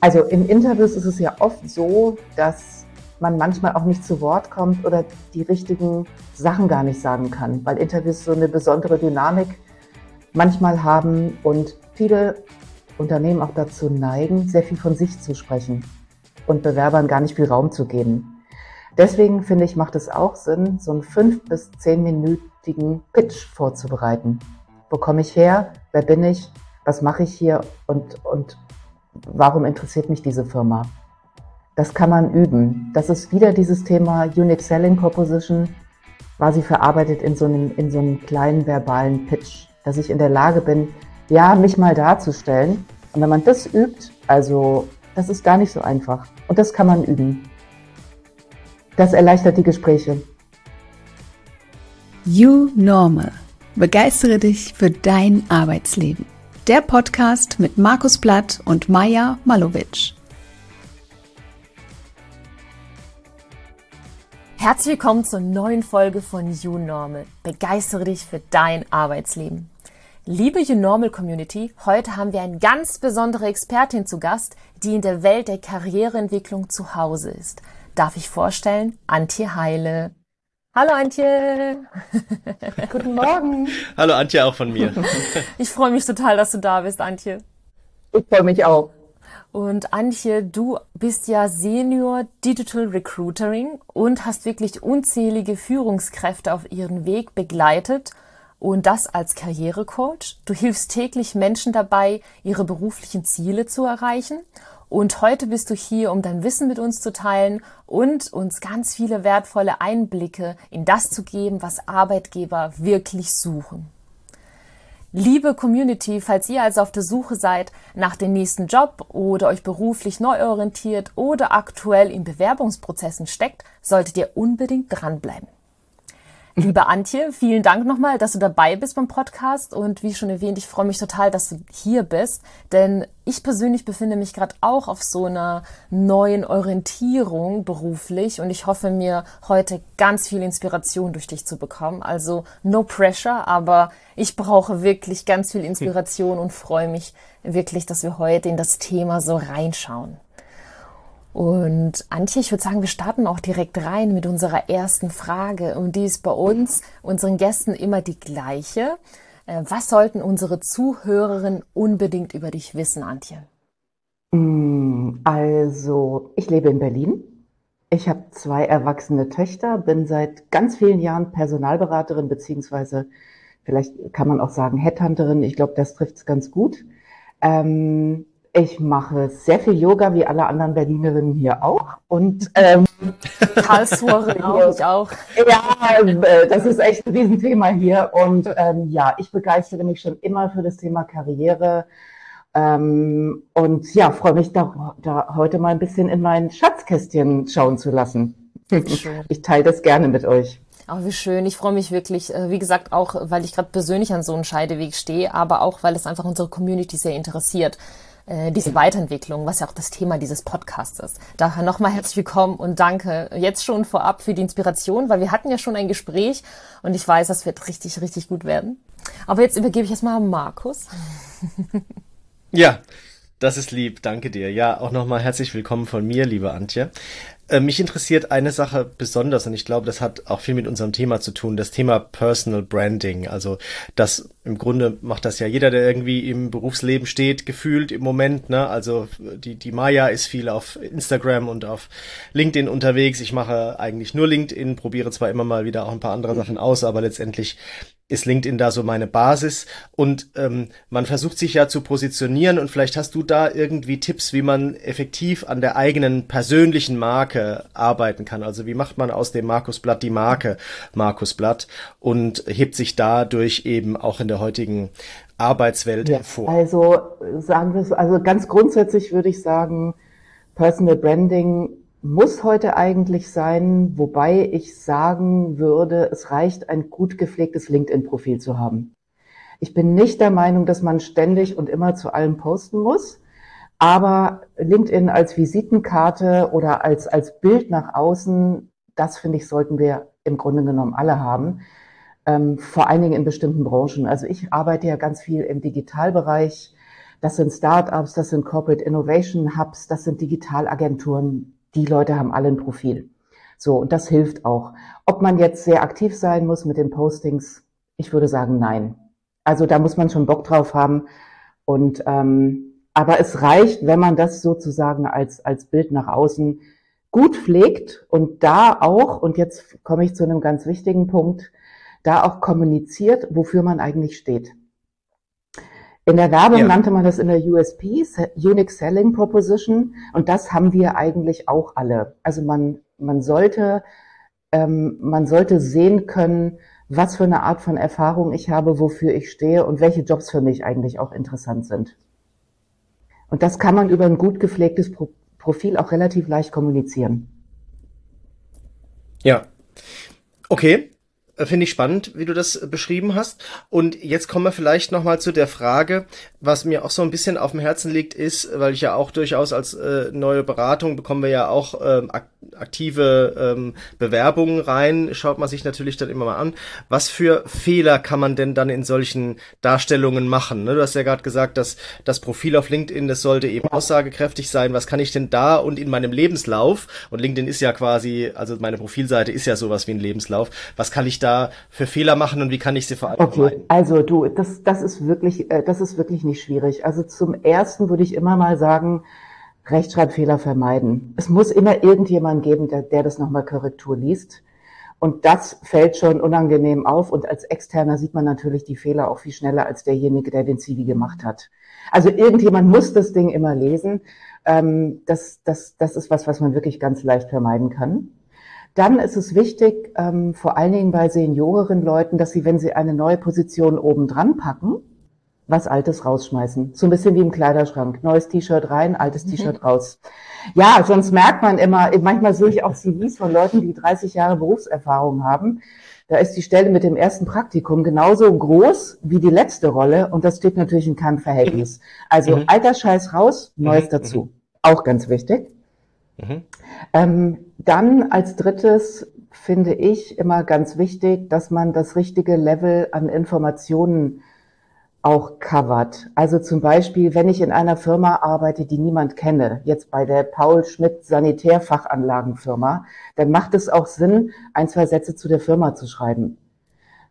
Also in Interviews ist es ja oft so, dass man manchmal auch nicht zu Wort kommt oder die richtigen Sachen gar nicht sagen kann, weil Interviews so eine besondere Dynamik manchmal haben und viele Unternehmen auch dazu neigen, sehr viel von sich zu sprechen und Bewerbern gar nicht viel Raum zu geben. Deswegen finde ich, macht es auch Sinn, so einen fünf bis zehnminütigen Pitch vorzubereiten. Wo komme ich her? Wer bin ich? Was mache ich hier? Und, und warum interessiert mich diese Firma? Das kann man üben. Das ist wieder dieses Thema Unique Selling Proposition, quasi verarbeitet in so einem, in so einem kleinen verbalen Pitch, dass ich in der Lage bin, ja, mich mal darzustellen. Und wenn man das übt, also das ist gar nicht so einfach. Und das kann man üben. Das erleichtert die Gespräche. You Normal. Begeistere dich für dein Arbeitsleben. Der Podcast mit Markus Blatt und Maja Malowitsch. Herzlich willkommen zur neuen Folge von You Normal. Begeistere dich für dein Arbeitsleben. Liebe You Normal Community, heute haben wir eine ganz besondere Expertin zu Gast, die in der Welt der Karriereentwicklung zu Hause ist. Darf ich vorstellen? Antje Heile. Hallo Antje. Guten Morgen. Hallo Antje auch von mir. Ich freue mich total, dass du da bist, Antje. Ich freue mich auch. Und Antje, du bist ja Senior Digital Recruitering und hast wirklich unzählige Führungskräfte auf ihren Weg begleitet und das als Karrierecoach. Du hilfst täglich Menschen dabei, ihre beruflichen Ziele zu erreichen. Und heute bist du hier, um dein Wissen mit uns zu teilen und uns ganz viele wertvolle Einblicke in das zu geben, was Arbeitgeber wirklich suchen. Liebe Community, falls ihr also auf der Suche seid nach dem nächsten Job oder euch beruflich neu orientiert oder aktuell in Bewerbungsprozessen steckt, solltet ihr unbedingt dranbleiben. Liebe Antje, vielen Dank nochmal, dass du dabei bist beim Podcast und wie schon erwähnt, ich freue mich total, dass du hier bist, denn ich persönlich befinde mich gerade auch auf so einer neuen Orientierung beruflich und ich hoffe mir heute ganz viel Inspiration durch dich zu bekommen. Also no pressure, aber ich brauche wirklich ganz viel Inspiration und freue mich wirklich, dass wir heute in das Thema so reinschauen. Und Antje, ich würde sagen, wir starten auch direkt rein mit unserer ersten Frage. Und die ist bei uns, unseren Gästen, immer die gleiche. Äh, was sollten unsere Zuhörerinnen unbedingt über dich wissen, Antje? Mm, also, ich lebe in Berlin. Ich habe zwei erwachsene Töchter, bin seit ganz vielen Jahren Personalberaterin, beziehungsweise vielleicht kann man auch sagen Headhunterin. Ich glaube, das trifft es ganz gut. Ähm, ich mache sehr viel Yoga, wie alle anderen Berlinerinnen hier auch. Und ähm, Karlsruhe glaube ich auch. Ja, äh, das ist echt ein Riesenthema hier. Und ähm, ja, ich begeistere mich schon immer für das Thema Karriere. Ähm, und ja, freue mich da, da heute mal ein bisschen in mein Schatzkästchen schauen zu lassen. Ich teile das gerne mit euch. Oh, wie schön. Ich freue mich wirklich, äh, wie gesagt, auch weil ich gerade persönlich an so einem Scheideweg stehe, aber auch weil es einfach unsere Community sehr interessiert. Äh, diese Weiterentwicklung, was ja auch das Thema dieses Podcasts ist. Daher nochmal herzlich willkommen und danke jetzt schon vorab für die Inspiration, weil wir hatten ja schon ein Gespräch und ich weiß, das wird richtig, richtig gut werden. Aber jetzt übergebe ich erstmal Markus. Ja, das ist lieb, danke dir. Ja, auch nochmal herzlich willkommen von mir, liebe Antje. Äh, mich interessiert eine Sache besonders und ich glaube, das hat auch viel mit unserem Thema zu tun, das Thema Personal Branding. Also das im Grunde macht das ja jeder, der irgendwie im Berufsleben steht, gefühlt im Moment. Ne? Also die, die Maya ist viel auf Instagram und auf LinkedIn unterwegs. Ich mache eigentlich nur LinkedIn, probiere zwar immer mal wieder auch ein paar andere Sachen aus, aber letztendlich ist LinkedIn da so meine Basis und ähm, man versucht sich ja zu positionieren und vielleicht hast du da irgendwie Tipps, wie man effektiv an der eigenen persönlichen Marke arbeiten kann. Also wie macht man aus dem Markusblatt die Marke Markusblatt und hebt sich dadurch eben auch in der heutigen Arbeitswelt ja, hervor? Also sagen wir es, also ganz grundsätzlich würde ich sagen, Personal Branding muss heute eigentlich sein, wobei ich sagen würde, es reicht, ein gut gepflegtes LinkedIn-Profil zu haben. Ich bin nicht der Meinung, dass man ständig und immer zu allem posten muss, aber LinkedIn als Visitenkarte oder als, als Bild nach außen, das finde ich, sollten wir im Grunde genommen alle haben, ähm, vor allen Dingen in bestimmten Branchen. Also ich arbeite ja ganz viel im Digitalbereich, Das sind Startups, das sind Corporate Innovation Hubs, das sind Digitalagenturen. Die Leute haben alle ein Profil. So, und das hilft auch. Ob man jetzt sehr aktiv sein muss mit den Postings, ich würde sagen, nein. Also da muss man schon Bock drauf haben. Und ähm, aber es reicht, wenn man das sozusagen als als Bild nach außen gut pflegt und da auch, und jetzt komme ich zu einem ganz wichtigen Punkt, da auch kommuniziert, wofür man eigentlich steht. In der Werbung ja. nannte man das in der USP, Unique Selling Proposition, und das haben wir eigentlich auch alle. Also man, man sollte, ähm, man sollte sehen können, was für eine Art von Erfahrung ich habe, wofür ich stehe und welche Jobs für mich eigentlich auch interessant sind. Und das kann man über ein gut gepflegtes Pro Profil auch relativ leicht kommunizieren. Ja. Okay. Äh, finde ich spannend, wie du das äh, beschrieben hast. Und jetzt kommen wir vielleicht nochmal zu der Frage, was mir auch so ein bisschen auf dem Herzen liegt, ist, weil ich ja auch durchaus als äh, neue Beratung bekommen wir ja auch ähm, aktive ähm, Bewerbungen rein, schaut man sich natürlich dann immer mal an. Was für Fehler kann man denn dann in solchen Darstellungen machen? Ne? Du hast ja gerade gesagt, dass das Profil auf LinkedIn, das sollte eben aussagekräftig sein. Was kann ich denn da und in meinem Lebenslauf, und LinkedIn ist ja quasi, also meine Profilseite ist ja sowas wie ein Lebenslauf, was kann ich da für Fehler machen und wie kann ich sie vor allem Okay, also du, das, das ist wirklich, äh, das ist wirklich nicht schwierig. Also zum ersten würde ich immer mal sagen, Rechtschreibfehler vermeiden. Es muss immer irgendjemand geben, der, der das nochmal Korrektur liest. Und das fällt schon unangenehm auf. Und als Externer sieht man natürlich die Fehler auch viel schneller als derjenige, der den CV gemacht hat. Also irgendjemand muss das Ding immer lesen. Ähm, das, das, das ist was, was man wirklich ganz leicht vermeiden kann. Dann ist es wichtig, ähm, vor allen Dingen bei senioreren Leuten, dass sie, wenn sie eine neue Position oben dran packen, was Altes rausschmeißen. So ein bisschen wie im Kleiderschrank. Neues T-Shirt rein, altes mhm. T-Shirt raus. Ja, sonst merkt man immer, manchmal sehe ich auch CVs von Leuten, die 30 Jahre Berufserfahrung haben. Da ist die Stelle mit dem ersten Praktikum genauso groß wie die letzte Rolle und das steht natürlich in keinem Verhältnis. Also mhm. alter Scheiß raus, Neues mhm. dazu. Auch ganz wichtig. Mhm. Ähm, dann als drittes finde ich immer ganz wichtig, dass man das richtige Level an Informationen auch covert. Also zum Beispiel, wenn ich in einer Firma arbeite, die niemand kenne, jetzt bei der Paul Schmidt Sanitärfachanlagenfirma, dann macht es auch Sinn, ein, zwei Sätze zu der Firma zu schreiben.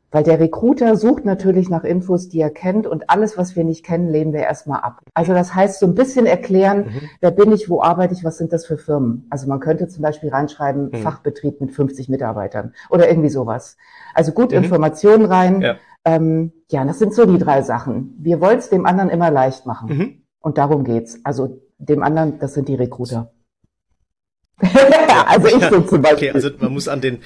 Weil der Recruiter sucht natürlich nach Infos, die er kennt und alles, was wir nicht kennen, lehnen wir erstmal ab. Also das heißt, so ein bisschen erklären, mhm. wer bin ich, wo arbeite ich, was sind das für Firmen? Also man könnte zum Beispiel reinschreiben, mhm. Fachbetrieb mit 50 Mitarbeitern oder irgendwie sowas. Also gut mhm. Informationen rein. Ja. Ähm, ja, das sind so die drei Sachen. Wir wollen es dem anderen immer leicht machen. Mhm. Und darum geht's. Also dem anderen, das sind die Recruiter. also ich so zum Beispiel. Okay, also man muss an den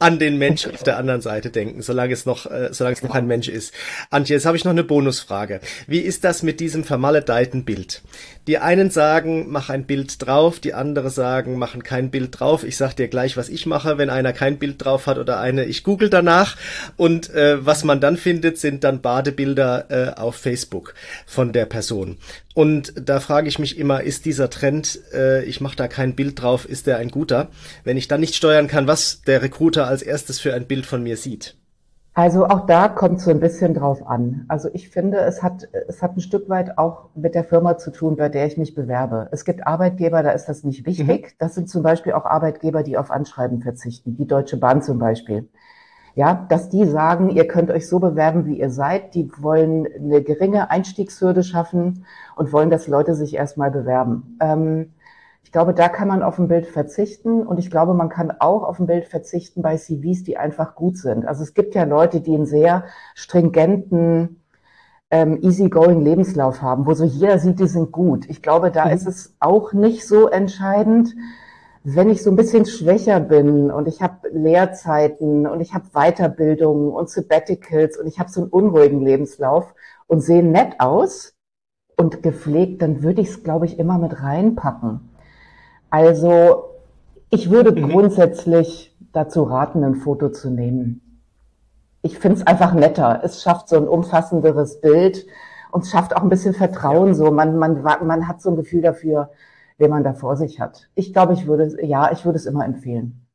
an den Mensch auf der anderen Seite denken, solange es noch, äh, solange es noch ein Mensch ist. Antje, jetzt habe ich noch eine Bonusfrage. Wie ist das mit diesem vermaledeiten Bild? Die einen sagen, mach ein Bild drauf, die anderen sagen, machen kein Bild drauf. Ich sag dir gleich, was ich mache, wenn einer kein Bild drauf hat oder eine, ich google danach. Und äh, was man dann findet, sind dann Badebilder äh, auf Facebook von der Person. Und da frage ich mich immer, ist dieser Trend, äh, ich mache da kein Bild drauf, ist der ein guter? Wenn ich dann nicht steuern kann, was der Recruiter als erstes für ein Bild von mir sieht. Also auch da kommt so ein bisschen drauf an. Also ich finde, es hat, es hat ein Stück weit auch mit der Firma zu tun, bei der ich mich bewerbe. Es gibt Arbeitgeber, da ist das nicht wichtig. Mhm. Das sind zum Beispiel auch Arbeitgeber, die auf Anschreiben verzichten, die Deutsche Bahn zum Beispiel. Ja, dass die sagen, ihr könnt euch so bewerben, wie ihr seid. Die wollen eine geringe Einstiegshürde schaffen und wollen, dass Leute sich erstmal bewerben. Ähm, ich glaube, da kann man auf ein Bild verzichten und ich glaube, man kann auch auf ein Bild verzichten bei CVs, die einfach gut sind. Also es gibt ja Leute, die einen sehr stringenten, ähm, easygoing Lebenslauf haben, wo so jeder sieht, die sind gut. Ich glaube, da mhm. ist es auch nicht so entscheidend, wenn ich so ein bisschen schwächer bin und ich habe Lehrzeiten und ich habe Weiterbildungen und Sabbaticals und ich habe so einen unruhigen Lebenslauf und sehe nett aus und gepflegt, dann würde ich es, glaube ich, immer mit reinpacken. Also ich würde mhm. grundsätzlich dazu raten, ein Foto zu nehmen. Ich finde es einfach netter. Es schafft so ein umfassenderes Bild und es schafft auch ein bisschen Vertrauen. So man man man hat so ein Gefühl dafür, wen man da vor sich hat. Ich glaube, ich würde ja, ich würde es immer empfehlen.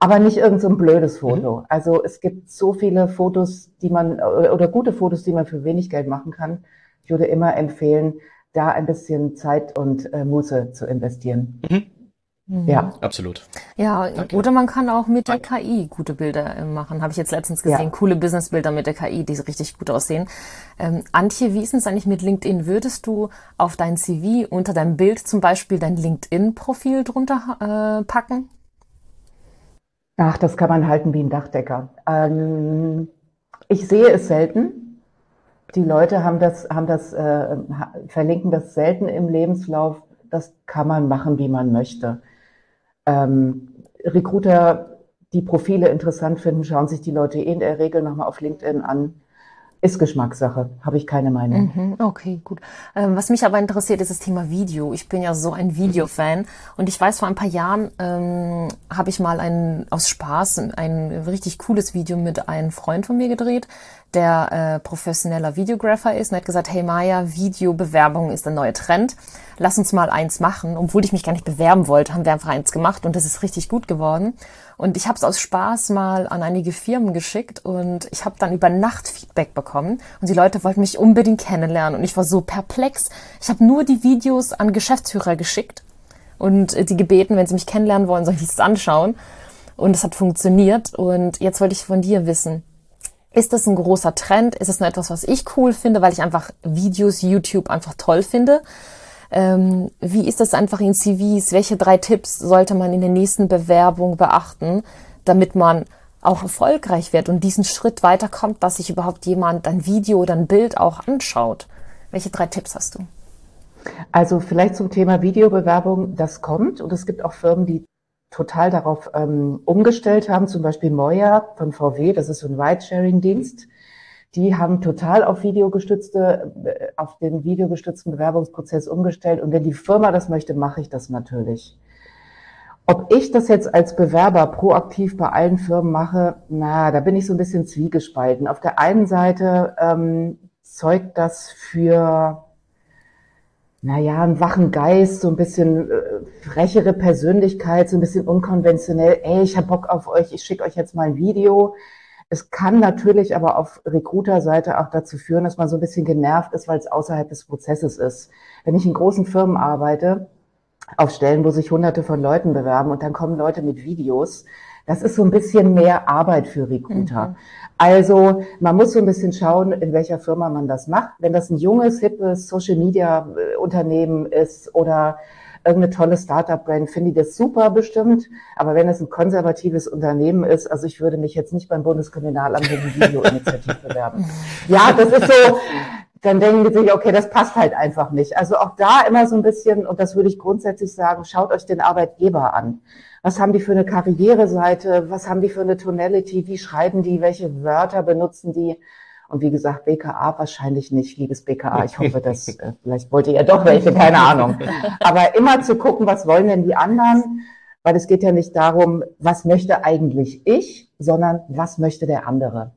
Aber nicht irgend so ein blödes Foto. Mhm. Also es gibt so viele Fotos, die man oder, oder gute Fotos, die man für wenig Geld machen kann. Ich würde immer empfehlen, da ein bisschen Zeit und äh, Muße zu investieren. Mhm. Mhm. Ja, absolut. Ja, Danke. oder man kann auch mit der KI gute Bilder äh, machen. Habe ich jetzt letztens gesehen, ja. coole Businessbilder mit der KI, die richtig gut aussehen. Ähm, Antje, wie ist es eigentlich mit LinkedIn? Würdest du auf dein CV unter deinem Bild zum Beispiel dein LinkedIn-Profil drunter äh, packen? Ach, das kann man halten wie ein Dachdecker. Ähm, ich sehe es selten. Die Leute haben das, haben das, äh, verlinken das selten im Lebenslauf. Das kann man machen, wie man möchte. Ähm, Recruiter, die Profile interessant finden, schauen sich die Leute eh in der Regel nochmal auf LinkedIn an. Ist Geschmackssache, habe ich keine Meinung. Mhm, okay, gut. Ähm, was mich aber interessiert, ist das Thema Video. Ich bin ja so ein Videofan und ich weiß, vor ein paar Jahren ähm, habe ich mal ein, aus Spaß ein richtig cooles Video mit einem Freund von mir gedreht, der äh, professioneller Videographer ist und hat gesagt, hey Maya, Videobewerbung ist der neue Trend. Lass uns mal eins machen. Obwohl ich mich gar nicht bewerben wollte, haben wir einfach eins gemacht und das ist richtig gut geworden. Und ich habe es aus Spaß mal an einige Firmen geschickt und ich habe dann über Nacht Feedback bekommen und die Leute wollten mich unbedingt kennenlernen und ich war so perplex. Ich habe nur die Videos an Geschäftsführer geschickt und äh, die gebeten, wenn sie mich kennenlernen wollen, soll ich es anschauen. Und es hat funktioniert und jetzt wollte ich von dir wissen, ist das ein großer Trend? Ist es nur etwas, was ich cool finde, weil ich einfach Videos, YouTube einfach toll finde? Ähm, wie ist das einfach in CVs? Welche drei Tipps sollte man in der nächsten Bewerbung beachten, damit man auch erfolgreich wird und diesen Schritt weiterkommt, dass sich überhaupt jemand ein Video oder ein Bild auch anschaut? Welche drei Tipps hast du? Also vielleicht zum Thema Videobewerbung, das kommt und es gibt auch Firmen, die total darauf ähm, umgestellt haben, zum Beispiel Moya von VW, das ist so ein Ride-Sharing-Dienst. Die haben total auf videogestützte, äh, auf den videogestützten Bewerbungsprozess umgestellt. Und wenn die Firma das möchte, mache ich das natürlich. Ob ich das jetzt als Bewerber proaktiv bei allen Firmen mache, na, da bin ich so ein bisschen zwiegespalten. Auf der einen Seite ähm, zeugt das für naja, einen wachen Geist, so ein bisschen äh, frechere Persönlichkeit, so ein bisschen unkonventionell. Ey, ich hab Bock auf euch, ich schicke euch jetzt mal ein Video. Es kann natürlich aber auf Recruiter-Seite auch dazu führen, dass man so ein bisschen genervt ist, weil es außerhalb des Prozesses ist. Wenn ich in großen Firmen arbeite, auf Stellen, wo sich hunderte von Leuten bewerben und dann kommen Leute mit Videos, das ist so ein bisschen mehr Arbeit für Recruiter. Mhm. Also man muss so ein bisschen schauen, in welcher Firma man das macht. Wenn das ein junges, hippes Social Media äh, Unternehmen ist oder irgendeine tolle Startup-Brand, finde ich das super bestimmt. Aber wenn es ein konservatives Unternehmen ist, also ich würde mich jetzt nicht beim Bundeskriminalamt wegen Videoinitiativ bewerben. Ja, das ist so, dann denken die sich, okay, das passt halt einfach nicht. Also auch da immer so ein bisschen, und das würde ich grundsätzlich sagen, schaut euch den Arbeitgeber an. Was haben die für eine Karriereseite? Was haben die für eine Tonality? Wie schreiben die? Welche Wörter benutzen die? Und wie gesagt, BKA wahrscheinlich nicht, liebes BKA. Ich hoffe, dass, äh, vielleicht wollt ihr ja doch welche, keine Ahnung. Aber immer zu gucken, was wollen denn die anderen? Weil es geht ja nicht darum, was möchte eigentlich ich, sondern was möchte der andere.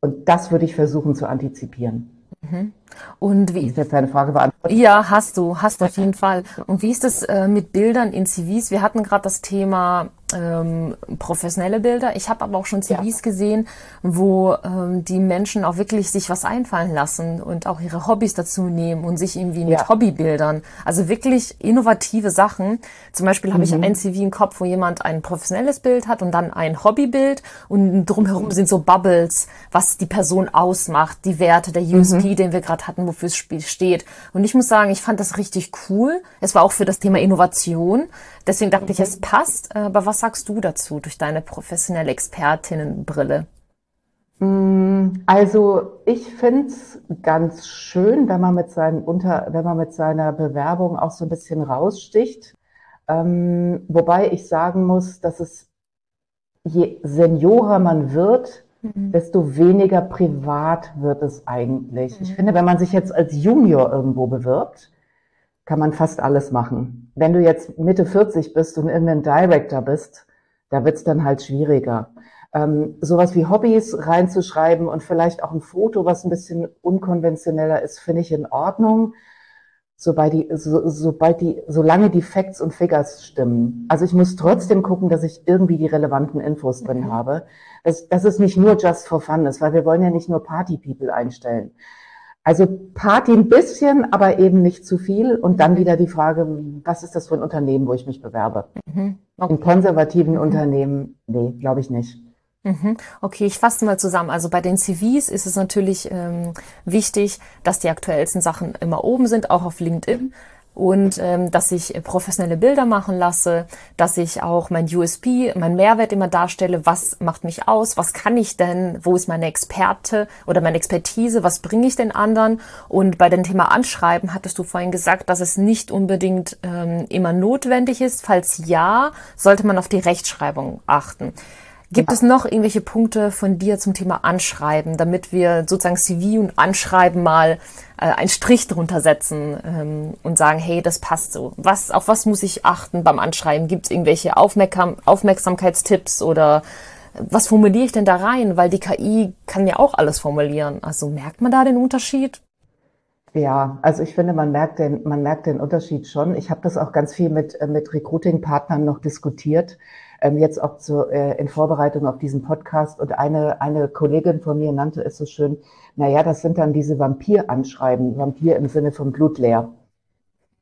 Und das würde ich versuchen zu antizipieren. Mhm. Und wie ist jetzt deine Frage beantwortet? Ja, hast du, hast du auf jeden Fall. Und wie ist es äh, mit Bildern in CVs? Wir hatten gerade das Thema ähm, professionelle Bilder. Ich habe aber auch schon CVs ja. gesehen, wo ähm, die Menschen auch wirklich sich was einfallen lassen und auch ihre Hobbys dazu nehmen und sich irgendwie mit ja. Hobbybildern, also wirklich innovative Sachen. Zum Beispiel habe mhm. ich ein CV im Kopf, wo jemand ein professionelles Bild hat und dann ein Hobbybild und drumherum sind so Bubbles, was die Person ausmacht, die Werte, der USP, mhm. den wir gerade hatten, wofür es steht. Und ich muss sagen, ich fand das richtig cool. Es war auch für das Thema Innovation. Deswegen dachte ich, es passt. Aber was sagst du dazu durch deine professionelle Expertinnenbrille? Mm, also ich finde es ganz schön, wenn man mit seinen Unter, wenn man mit seiner Bewerbung auch so ein bisschen raussticht. Ähm, wobei ich sagen muss, dass es je seniorer man wird, mhm. desto weniger privat wird es eigentlich. Mhm. Ich finde, wenn man sich jetzt als Junior irgendwo bewirbt, kann man fast alles machen. Wenn du jetzt Mitte 40 bist und irgendein Director bist, da wird's dann halt schwieriger. Ähm, sowas wie Hobbys reinzuschreiben und vielleicht auch ein Foto, was ein bisschen unkonventioneller ist, finde ich in Ordnung, sobald die, so, sobald die, solange die Facts und Figures stimmen. Also ich muss trotzdem gucken, dass ich irgendwie die relevanten Infos drin mhm. habe. Dass, dass es nicht nur just for fun ist, weil wir wollen ja nicht nur Party People einstellen. Also Party ein bisschen, aber eben nicht zu viel. Und dann wieder die Frage, was ist das für ein Unternehmen, wo ich mich bewerbe? Mhm. Okay. In konservativen mhm. Unternehmen, nee, glaube ich nicht. Mhm. Okay, ich fasse mal zusammen. Also bei den CVs ist es natürlich ähm, wichtig, dass die aktuellsten Sachen immer oben sind, auch auf LinkedIn. Und ähm, dass ich äh, professionelle Bilder machen lasse, dass ich auch mein USP, mein Mehrwert immer darstelle, was macht mich aus, was kann ich denn, wo ist meine Experte oder meine Expertise, was bringe ich den anderen? Und bei dem Thema Anschreiben hattest du vorhin gesagt, dass es nicht unbedingt ähm, immer notwendig ist, falls ja, sollte man auf die Rechtschreibung achten. Gibt ja. es noch irgendwelche Punkte von dir zum Thema Anschreiben, damit wir sozusagen CV und Anschreiben mal äh, einen Strich drunter setzen ähm, und sagen, hey, das passt so. Was, auf was muss ich achten beim Anschreiben? Gibt es irgendwelche Aufmerksam Aufmerksamkeitstipps oder äh, was formuliere ich denn da rein? Weil die KI kann ja auch alles formulieren. Also merkt man da den Unterschied? Ja, also ich finde, man merkt den, man merkt den Unterschied schon. Ich habe das auch ganz viel mit, äh, mit Recruiting-Partnern noch diskutiert ähm, jetzt auch zu, äh, in Vorbereitung auf diesen Podcast. Und eine, eine Kollegin von mir nannte es so schön, naja, das sind dann diese Vampir-Anschreiben, Vampir im Sinne von blutleer.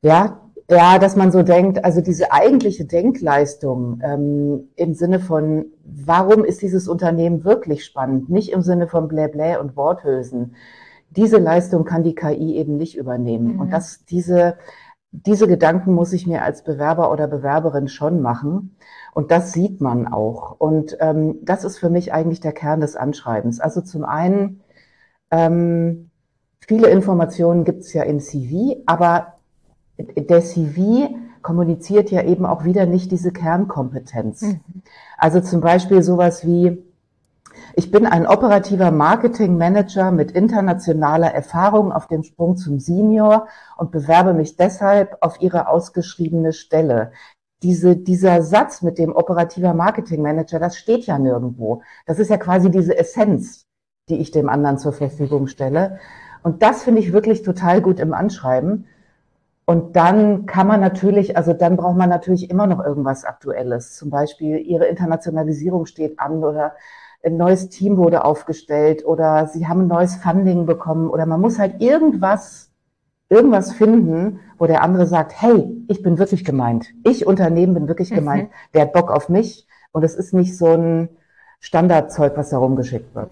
Ja, ja, dass man so denkt, also diese eigentliche Denkleistung ähm, im Sinne von, warum ist dieses Unternehmen wirklich spannend, nicht im Sinne von Bläblä und Worthülsen. Diese Leistung kann die KI eben nicht übernehmen. Mhm. Und das, diese, diese Gedanken muss ich mir als Bewerber oder Bewerberin schon machen. Und das sieht man auch. Und ähm, das ist für mich eigentlich der Kern des Anschreibens. Also zum einen, ähm, viele Informationen gibt es ja im CV, aber der CV kommuniziert ja eben auch wieder nicht diese Kernkompetenz. Mhm. Also zum Beispiel sowas wie, ich bin ein operativer Marketingmanager mit internationaler Erfahrung auf dem Sprung zum Senior und bewerbe mich deshalb auf Ihre ausgeschriebene Stelle. Diese, dieser Satz mit dem operativer Marketingmanager, das steht ja nirgendwo. Das ist ja quasi diese Essenz, die ich dem anderen zur Verfügung stelle. Und das finde ich wirklich total gut im Anschreiben. Und dann kann man natürlich, also dann braucht man natürlich immer noch irgendwas Aktuelles. Zum Beispiel, Ihre Internationalisierung steht an oder ein neues Team wurde aufgestellt oder sie haben ein neues Funding bekommen oder man muss halt irgendwas, irgendwas finden, wo der andere sagt, hey, ich bin wirklich gemeint. Ich Unternehmen bin wirklich mhm. gemeint. Der hat Bock auf mich und es ist nicht so ein Standardzeug, was da rumgeschickt wird.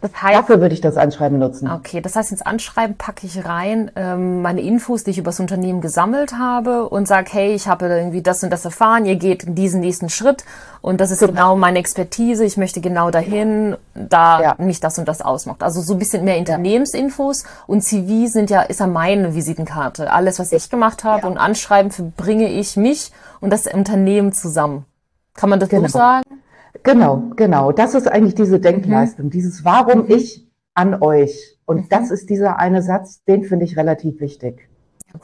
Das heißt, Dafür würde ich das Anschreiben nutzen. Okay, das heißt, ins Anschreiben packe ich rein ähm, meine Infos, die ich über das Unternehmen gesammelt habe und sage, hey, ich habe irgendwie das und das erfahren, ihr geht in diesen nächsten Schritt und das ist genau, genau meine Expertise, ich möchte genau dahin, da ja. mich das und das ausmacht. Also so ein bisschen mehr Unternehmensinfos und CV sind ja, ist ja meine Visitenkarte. Alles, was ich gemacht habe ja. und Anschreiben verbringe ich mich und das Unternehmen zusammen. Kann man das genau. so sagen? Genau, genau. Das ist eigentlich diese Denkleistung, mhm. dieses Warum mhm. ich an euch. Und mhm. das ist dieser eine Satz, den finde ich relativ wichtig.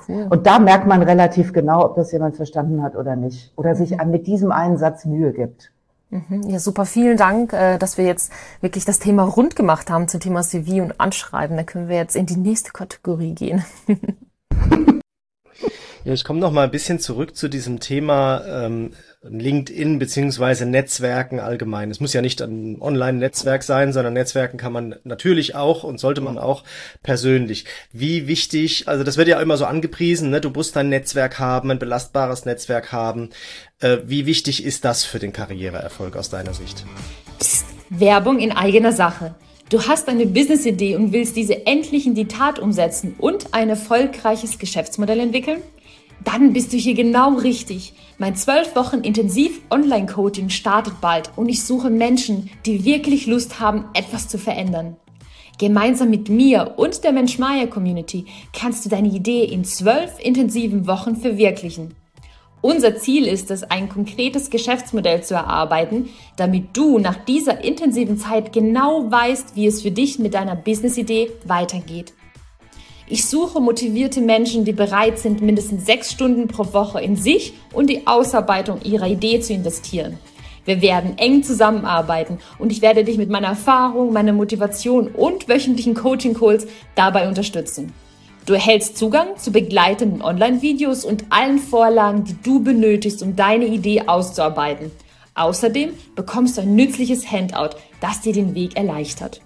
cool. Und da merkt man relativ genau, ob das jemand verstanden hat oder nicht. Oder sich mhm. mit diesem einen Satz Mühe gibt. Mhm. Ja, super. Vielen Dank, äh, dass wir jetzt wirklich das Thema rund gemacht haben zum Thema CV und Anschreiben. Da können wir jetzt in die nächste Kategorie gehen. Ja, ich komme noch mal ein bisschen zurück zu diesem Thema ähm, LinkedIn beziehungsweise Netzwerken allgemein. Es muss ja nicht ein Online-Netzwerk sein, sondern Netzwerken kann man natürlich auch und sollte man auch persönlich. Wie wichtig, also das wird ja immer so angepriesen, ne? du musst ein Netzwerk haben, ein belastbares Netzwerk haben. Äh, wie wichtig ist das für den Karriereerfolg aus deiner Sicht? Psst, Werbung in eigener Sache. Du hast eine Business-Idee und willst diese endlich in die Tat umsetzen und ein erfolgreiches Geschäftsmodell entwickeln? Dann bist du hier genau richtig. Mein zwölf Wochen intensiv Online-Coaching startet bald und ich suche Menschen, die wirklich Lust haben, etwas zu verändern. Gemeinsam mit mir und der Mensch-Maya Community kannst du deine Idee in zwölf intensiven Wochen verwirklichen. Unser Ziel ist es, ein konkretes Geschäftsmodell zu erarbeiten, damit du nach dieser intensiven Zeit genau weißt, wie es für dich mit deiner Business-Idee weitergeht. Ich suche motivierte Menschen, die bereit sind, mindestens sechs Stunden pro Woche in sich und die Ausarbeitung ihrer Idee zu investieren. Wir werden eng zusammenarbeiten und ich werde dich mit meiner Erfahrung, meiner Motivation und wöchentlichen Coaching-Calls dabei unterstützen. Du erhältst Zugang zu begleitenden Online-Videos und allen Vorlagen, die du benötigst, um deine Idee auszuarbeiten. Außerdem bekommst du ein nützliches Handout, das dir den Weg erleichtert.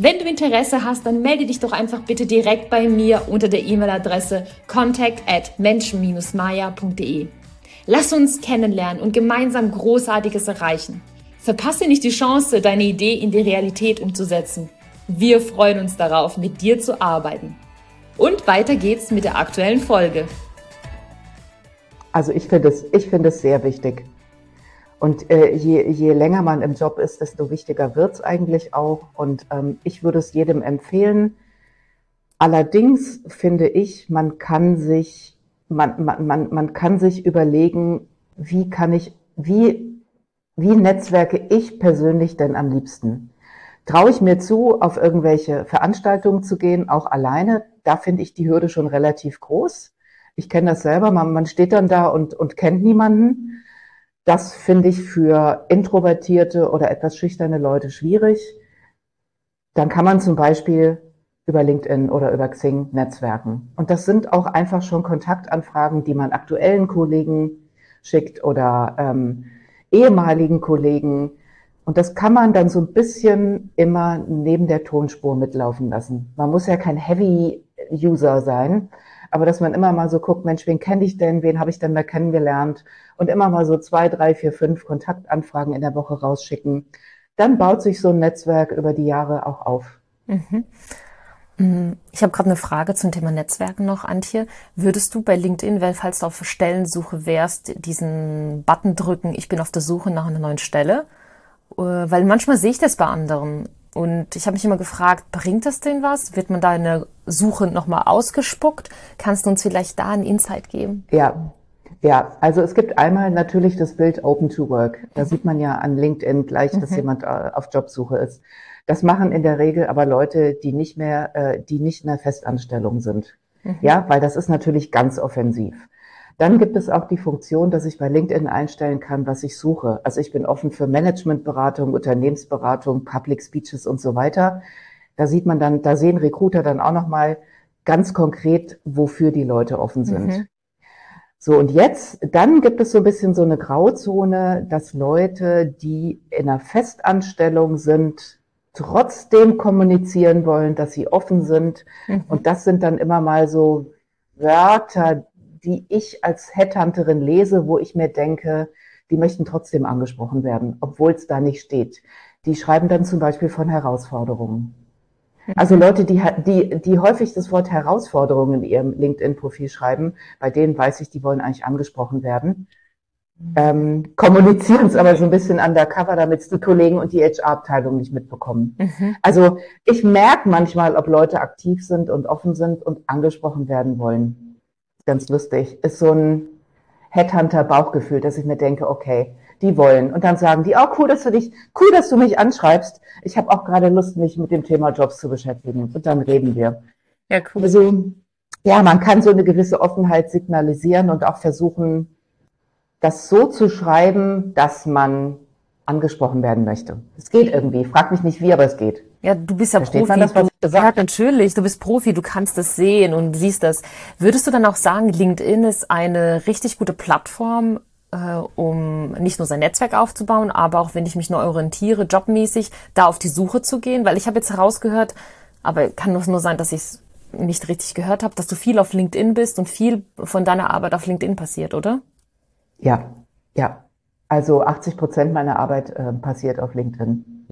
Wenn du Interesse hast, dann melde dich doch einfach bitte direkt bei mir unter der E-Mail-Adresse contact at menschen-maya.de. Lass uns kennenlernen und gemeinsam Großartiges erreichen. Verpasse nicht die Chance, deine Idee in die Realität umzusetzen. Wir freuen uns darauf, mit dir zu arbeiten. Und weiter geht's mit der aktuellen Folge. Also ich finde es, ich finde es sehr wichtig. Und äh, je, je länger man im Job ist, desto wichtiger wird's eigentlich auch. Und ähm, ich würde es jedem empfehlen. Allerdings finde ich, man kann sich, man, man, man, man kann sich überlegen, wie kann ich, wie, wie netzwerke ich persönlich denn am liebsten? Traue ich mir zu, auf irgendwelche Veranstaltungen zu gehen, auch alleine? Da finde ich die Hürde schon relativ groß. Ich kenne das selber, man, man steht dann da und, und kennt niemanden. Das finde ich für introvertierte oder etwas schüchterne Leute schwierig. Dann kann man zum Beispiel über LinkedIn oder über Xing netzwerken. Und das sind auch einfach schon Kontaktanfragen, die man aktuellen Kollegen schickt oder ähm, ehemaligen Kollegen. Und das kann man dann so ein bisschen immer neben der Tonspur mitlaufen lassen. Man muss ja kein Heavy-User sein, aber dass man immer mal so guckt, Mensch, wen kenne ich denn, wen habe ich denn da kennengelernt und immer mal so zwei, drei, vier, fünf Kontaktanfragen in der Woche rausschicken, dann baut sich so ein Netzwerk über die Jahre auch auf. Mhm. Mm, ich habe gerade eine Frage zum Thema Netzwerken noch, Antje. Würdest du bei LinkedIn, wenn falls du auf Stellensuche wärst, diesen Button drücken, ich bin auf der Suche nach einer neuen Stelle? Äh, weil manchmal sehe ich das bei anderen. Und ich habe mich immer gefragt, bringt das denn was? Wird man da in der Suche nochmal ausgespuckt? Kannst du uns vielleicht da einen Insight geben? Ja, ja, also es gibt einmal natürlich das Bild Open to Work. Da sieht man ja an LinkedIn gleich, dass mhm. jemand äh, auf Jobsuche ist. Das machen in der Regel aber Leute, die nicht mehr, äh, die nicht in der Festanstellung sind. Mhm. Ja, weil das ist natürlich ganz offensiv. Dann gibt es auch die Funktion, dass ich bei LinkedIn einstellen kann, was ich suche. Also ich bin offen für Managementberatung, Unternehmensberatung, Public Speeches und so weiter. Da sieht man dann, da sehen Recruiter dann auch nochmal ganz konkret, wofür die Leute offen sind. Mhm. So, und jetzt, dann gibt es so ein bisschen so eine Grauzone, dass Leute, die in einer Festanstellung sind, trotzdem kommunizieren wollen, dass sie offen sind. Mhm. Und das sind dann immer mal so Wörter, die ich als Headhunterin lese, wo ich mir denke, die möchten trotzdem angesprochen werden, obwohl es da nicht steht. Die schreiben dann zum Beispiel von Herausforderungen. Also mhm. Leute, die, die, die häufig das Wort Herausforderung in ihrem LinkedIn-Profil schreiben, bei denen weiß ich, die wollen eigentlich angesprochen werden. Ähm, kommunizieren es aber so ein bisschen undercover, damit es die Kollegen und die HR-Abteilung nicht mitbekommen. Mhm. Also ich merke manchmal, ob Leute aktiv sind und offen sind und angesprochen werden wollen ganz lustig, ist so ein Headhunter-Bauchgefühl, dass ich mir denke, okay, die wollen. Und dann sagen die, oh cool, dass du dich, cool, dass du mich anschreibst. Ich habe auch gerade Lust, mich mit dem Thema Jobs zu beschäftigen. Und dann reden wir. Ja, cool. Also, ja, man kann so eine gewisse Offenheit signalisieren und auch versuchen, das so zu schreiben, dass man angesprochen werden möchte. Es geht irgendwie. Frag mich nicht wie, aber es geht. Ja, du bist ja Versteht Profi. Man das, du, ja, natürlich. Du bist Profi. Du kannst das sehen und siehst das. Würdest du dann auch sagen, LinkedIn ist eine richtig gute Plattform, äh, um nicht nur sein Netzwerk aufzubauen, aber auch wenn ich mich neu orientiere, jobmäßig, da auf die Suche zu gehen? Weil ich habe jetzt herausgehört, aber kann es nur sein, dass ich es nicht richtig gehört habe, dass du viel auf LinkedIn bist und viel von deiner Arbeit auf LinkedIn passiert, oder? Ja, ja. Also 80 Prozent meiner Arbeit äh, passiert auf LinkedIn.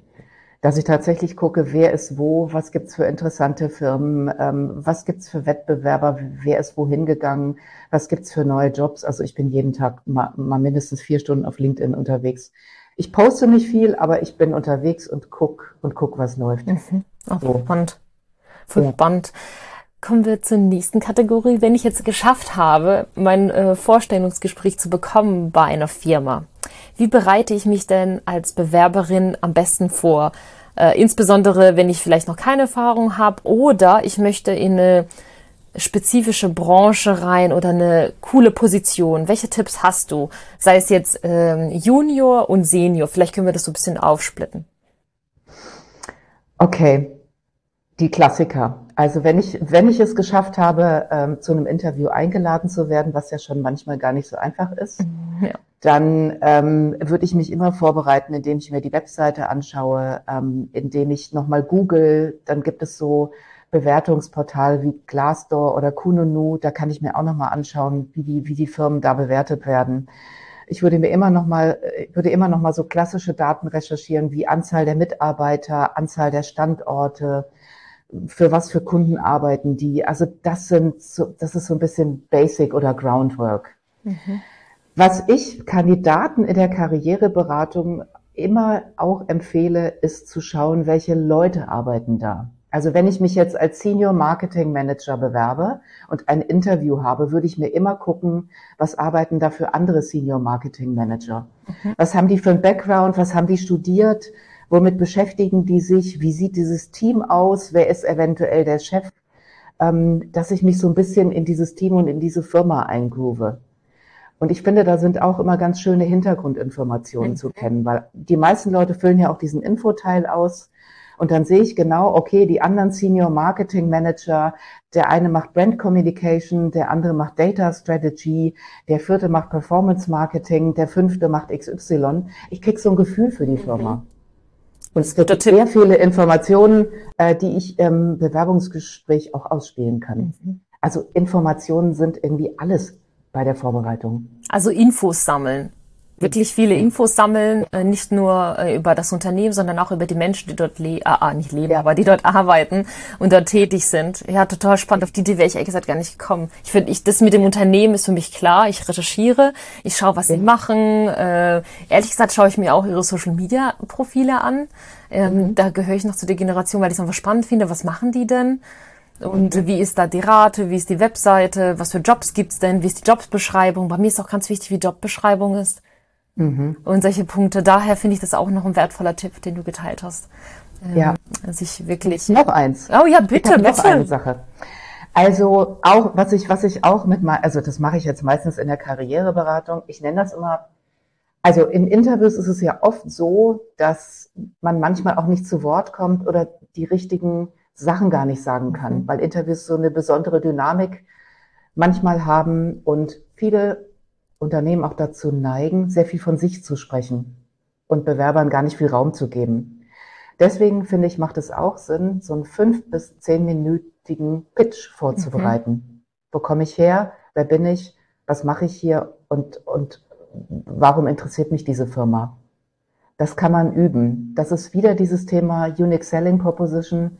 Dass ich tatsächlich gucke, wer ist wo, was gibt's für interessante Firmen, ähm, was gibt's für Wettbewerber, wer ist wohin gegangen, was gibt's für neue Jobs. Also ich bin jeden Tag mal, mal mindestens vier Stunden auf LinkedIn unterwegs. Ich poste nicht viel, aber ich bin unterwegs und guck und guck, was läuft. Mhm. Ach, so. Spannend. Voll ja. Kommen wir zur nächsten Kategorie. Wenn ich jetzt geschafft habe, mein äh, Vorstellungsgespräch zu bekommen bei einer Firma, wie bereite ich mich denn als Bewerberin am besten vor? Äh, insbesondere, wenn ich vielleicht noch keine Erfahrung habe oder ich möchte in eine spezifische Branche rein oder eine coole Position. Welche Tipps hast du? Sei es jetzt ähm, Junior und Senior. Vielleicht können wir das so ein bisschen aufsplitten. Okay. Die Klassiker. Also wenn ich, wenn ich es geschafft habe, ähm, zu einem Interview eingeladen zu werden, was ja schon manchmal gar nicht so einfach ist, ja. dann ähm, würde ich mich immer vorbereiten, indem ich mir die Webseite anschaue, ähm, indem ich nochmal google. Dann gibt es so Bewertungsportal wie Glassdoor oder Kununu. Da kann ich mir auch nochmal anschauen, wie die, wie die Firmen da bewertet werden. Ich würde mir immer noch mal, würde immer noch mal so klassische Daten recherchieren wie Anzahl der Mitarbeiter, Anzahl der Standorte, für was für Kunden arbeiten die. Also das sind so, das ist so ein bisschen Basic oder Groundwork. Mhm. Was ich Kandidaten in der Karriereberatung immer auch empfehle, ist zu schauen, welche Leute arbeiten da. Also wenn ich mich jetzt als Senior Marketing Manager bewerbe und ein Interview habe, würde ich mir immer gucken, was arbeiten da für andere Senior Marketing Manager? Mhm. Was haben die für ein Background? Was haben die studiert? Womit beschäftigen die sich? Wie sieht dieses Team aus? Wer ist eventuell der Chef? Ähm, dass ich mich so ein bisschen in dieses Team und in diese Firma eingroove. Und ich finde, da sind auch immer ganz schöne Hintergrundinformationen mhm. zu kennen, weil die meisten Leute füllen ja auch diesen Infoteil aus. Und dann sehe ich genau, okay, die anderen Senior Marketing Manager, der eine macht Brand Communication, der andere macht Data Strategy, der vierte macht Performance Marketing, der fünfte macht XY. Ich krieg so ein Gefühl für die mhm. Und es gibt sehr viele Informationen, äh, die ich im Bewerbungsgespräch auch ausspielen kann. Mhm. Also Informationen sind irgendwie alles bei der Vorbereitung. Also Infos sammeln wirklich viele Infos sammeln, äh, nicht nur äh, über das Unternehmen, sondern auch über die Menschen, die dort le ah, nicht leben, ja. aber die dort arbeiten und dort tätig sind. Ja, total spannend. Auf die Idee wäre ich ehrlich gesagt gar nicht gekommen. Ich finde, ich, das mit dem Unternehmen ist für mich klar. Ich recherchiere, ich schaue, was ja. sie machen. Äh, ehrlich gesagt schaue ich mir auch ihre Social Media Profile an. Ähm, mhm. Da gehöre ich noch zu der Generation, weil ich es einfach spannend finde. Was machen die denn? Und wie ist da die Rate? Wie ist die Webseite? Was für Jobs gibt's denn? Wie ist die Jobsbeschreibung? Bei mir ist auch ganz wichtig, wie Jobbeschreibung ist. Mhm. Und solche Punkte. Daher finde ich das auch noch ein wertvoller Tipp, den du geteilt hast. Ähm, ja. Sich wirklich. Noch eins. Oh ja, bitte, bitte. Noch eine Sache. Also auch, was ich, was ich auch mit mal, also das mache ich jetzt meistens in der Karriereberatung. Ich nenne das immer, also in Interviews ist es ja oft so, dass man manchmal auch nicht zu Wort kommt oder die richtigen Sachen gar nicht sagen kann, mhm. weil Interviews so eine besondere Dynamik manchmal haben und viele Unternehmen auch dazu neigen, sehr viel von sich zu sprechen und Bewerbern gar nicht viel Raum zu geben. Deswegen finde ich, macht es auch Sinn, so einen fünf- bis zehnminütigen Pitch vorzubereiten. Mhm. Wo komme ich her? Wer bin ich? Was mache ich hier? Und, und warum interessiert mich diese Firma? Das kann man üben. Das ist wieder dieses Thema Unique Selling Proposition,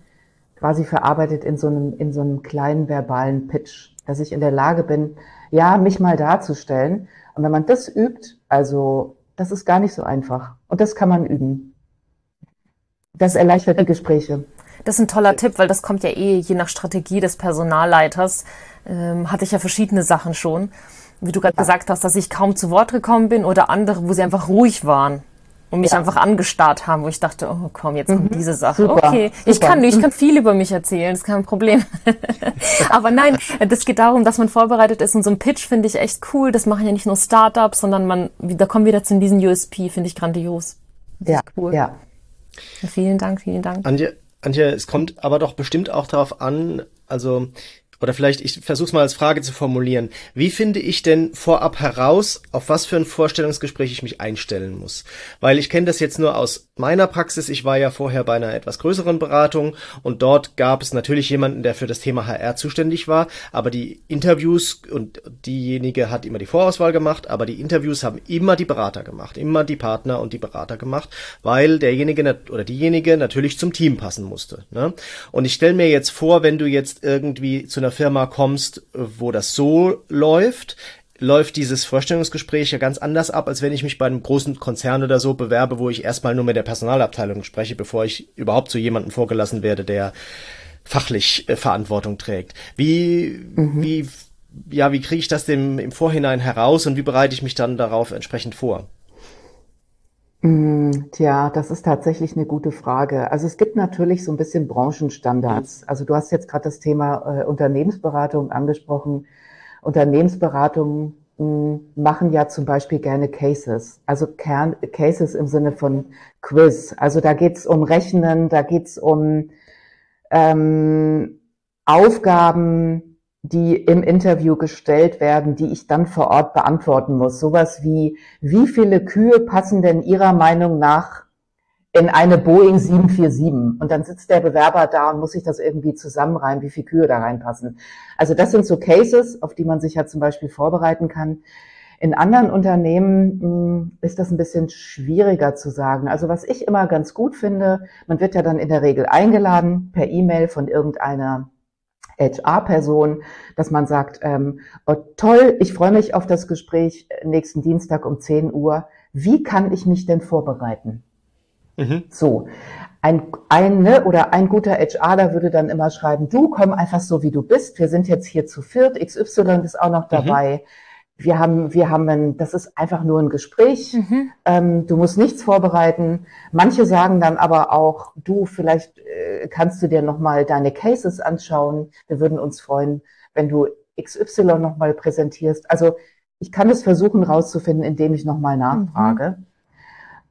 quasi verarbeitet in so einem, in so einem kleinen verbalen Pitch, dass ich in der Lage bin, ja, mich mal darzustellen. Und wenn man das übt, also das ist gar nicht so einfach. Und das kann man üben. Das erleichtert die Gespräche. Das ist ein toller Tipp, weil das kommt ja eh je nach Strategie des Personalleiters. Ähm, hatte ich ja verschiedene Sachen schon. Wie du gerade ja. gesagt hast, dass ich kaum zu Wort gekommen bin oder andere, wo sie einfach ruhig waren und mich ja. einfach angestarrt haben, wo ich dachte, oh komm, jetzt kommt mhm. diese Sache. Super, okay, super. ich kann, ich kann viel über mich erzählen, ist kein Problem. Aber nein, das geht darum, dass man vorbereitet ist und so ein Pitch finde ich echt cool. Das machen ja nicht nur Startups, sondern man, da kommen wir wieder zu diesem USP, finde ich grandios. Ja, cool. Ja. Vielen Dank, vielen Dank. Antje, Antje, es kommt aber doch bestimmt auch darauf an, also oder vielleicht, ich versuche es mal als Frage zu formulieren. Wie finde ich denn vorab heraus, auf was für ein Vorstellungsgespräch ich mich einstellen muss? Weil ich kenne das jetzt nur aus meiner Praxis. Ich war ja vorher bei einer etwas größeren Beratung und dort gab es natürlich jemanden, der für das Thema HR zuständig war. Aber die Interviews und diejenige hat immer die Vorauswahl gemacht, aber die Interviews haben immer die Berater gemacht, immer die Partner und die Berater gemacht, weil derjenige oder diejenige natürlich zum Team passen musste. Ne? Und ich stelle mir jetzt vor, wenn du jetzt irgendwie zu einer einer Firma kommst, wo das so läuft, läuft dieses Vorstellungsgespräch ja ganz anders ab, als wenn ich mich bei einem großen Konzern oder so bewerbe, wo ich erstmal nur mit der Personalabteilung spreche, bevor ich überhaupt zu jemandem vorgelassen werde, der fachlich äh, Verantwortung trägt. Wie, mhm. wie, ja, wie kriege ich das dem im Vorhinein heraus und wie bereite ich mich dann darauf entsprechend vor? Mm, tja, das ist tatsächlich eine gute Frage. Also es gibt natürlich so ein bisschen Branchenstandards. Also du hast jetzt gerade das Thema äh, Unternehmensberatung angesprochen. Unternehmensberatungen mm, machen ja zum Beispiel gerne Cases, also Kern Cases im Sinne von Quiz. Also da geht's um Rechnen, da geht's um ähm, Aufgaben, die im Interview gestellt werden, die ich dann vor Ort beantworten muss. Sowas wie, wie viele Kühe passen denn Ihrer Meinung nach in eine Boeing 747? Und dann sitzt der Bewerber da und muss sich das irgendwie zusammenreimen, wie viele Kühe da reinpassen. Also das sind so Cases, auf die man sich ja zum Beispiel vorbereiten kann. In anderen Unternehmen hm, ist das ein bisschen schwieriger zu sagen. Also was ich immer ganz gut finde, man wird ja dann in der Regel eingeladen per E-Mail von irgendeiner HR-Person, dass man sagt, ähm, oh, toll, ich freue mich auf das Gespräch nächsten Dienstag um 10 Uhr. Wie kann ich mich denn vorbereiten? Mhm. So. Ein, eine oder ein guter HRler würde dann immer schreiben, du komm einfach so wie du bist. Wir sind jetzt hier zu viert. XY ist auch noch mhm. dabei. Mhm wir haben, wir haben ein, das ist einfach nur ein Gespräch. Mhm. Ähm, du musst nichts vorbereiten. Manche sagen dann aber auch, du, vielleicht äh, kannst du dir nochmal deine Cases anschauen. Wir würden uns freuen, wenn du XY nochmal präsentierst. Also ich kann es versuchen rauszufinden, indem ich nochmal nachfrage. Mhm.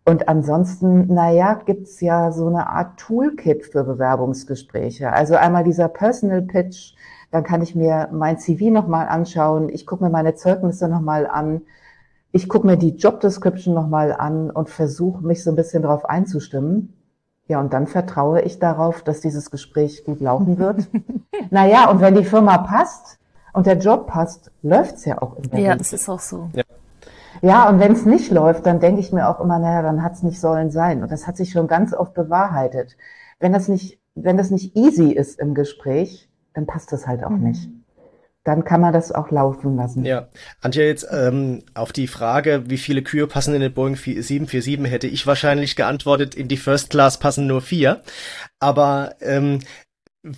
Und ansonsten, naja, gibt's ja so eine Art Toolkit für Bewerbungsgespräche. Also einmal dieser Personal Pitch, dann kann ich mir mein CV nochmal anschauen. Ich gucke mir meine Zeugnisse nochmal an. Ich gucke mir die Job Description nochmal an und versuche mich so ein bisschen darauf einzustimmen. Ja, und dann vertraue ich darauf, dass dieses Gespräch gut laufen wird. naja, und wenn die Firma passt und der Job passt, läuft's ja auch immer. Ja, das ist auch so. Ja. Ja, und wenn es nicht läuft, dann denke ich mir auch immer, naja, dann hat's nicht sollen sein. Und das hat sich schon ganz oft bewahrheitet. Wenn das nicht, wenn das nicht easy ist im Gespräch, dann passt das halt auch mhm. nicht. Dann kann man das auch laufen lassen. Ja, Antje, jetzt ähm, auf die Frage, wie viele Kühe passen in den Boeing 747, hätte ich wahrscheinlich geantwortet, in die First Class passen nur vier. Aber ähm,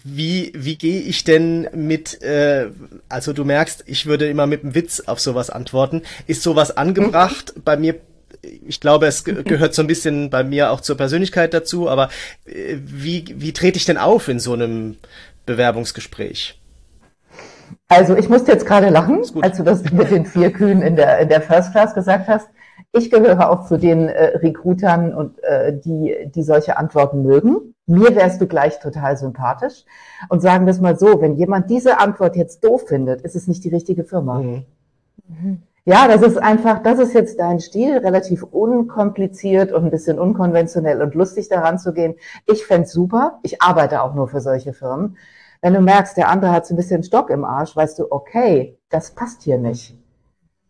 wie, wie gehe ich denn mit, äh, also du merkst, ich würde immer mit einem Witz auf sowas antworten. Ist sowas angebracht? Bei mir ich glaube, es gehört so ein bisschen bei mir auch zur Persönlichkeit dazu, aber äh, wie, wie trete ich denn auf in so einem Bewerbungsgespräch? Also ich musste jetzt gerade lachen, als du das mit den vier Kühen in der, in der First Class gesagt hast. Ich gehöre auch zu den äh, Recruitern und äh, die, die solche Antworten mögen. Mir wärst du gleich total sympathisch. Und sagen wir es mal so, wenn jemand diese Antwort jetzt doof findet, ist es nicht die richtige Firma. Mhm. Mhm. Ja, das ist einfach, das ist jetzt dein Stil, relativ unkompliziert und ein bisschen unkonventionell und lustig daran zu gehen. Ich fände super. Ich arbeite auch nur für solche Firmen. Wenn du merkst, der andere hat so ein bisschen Stock im Arsch, weißt du, okay, das passt hier nicht.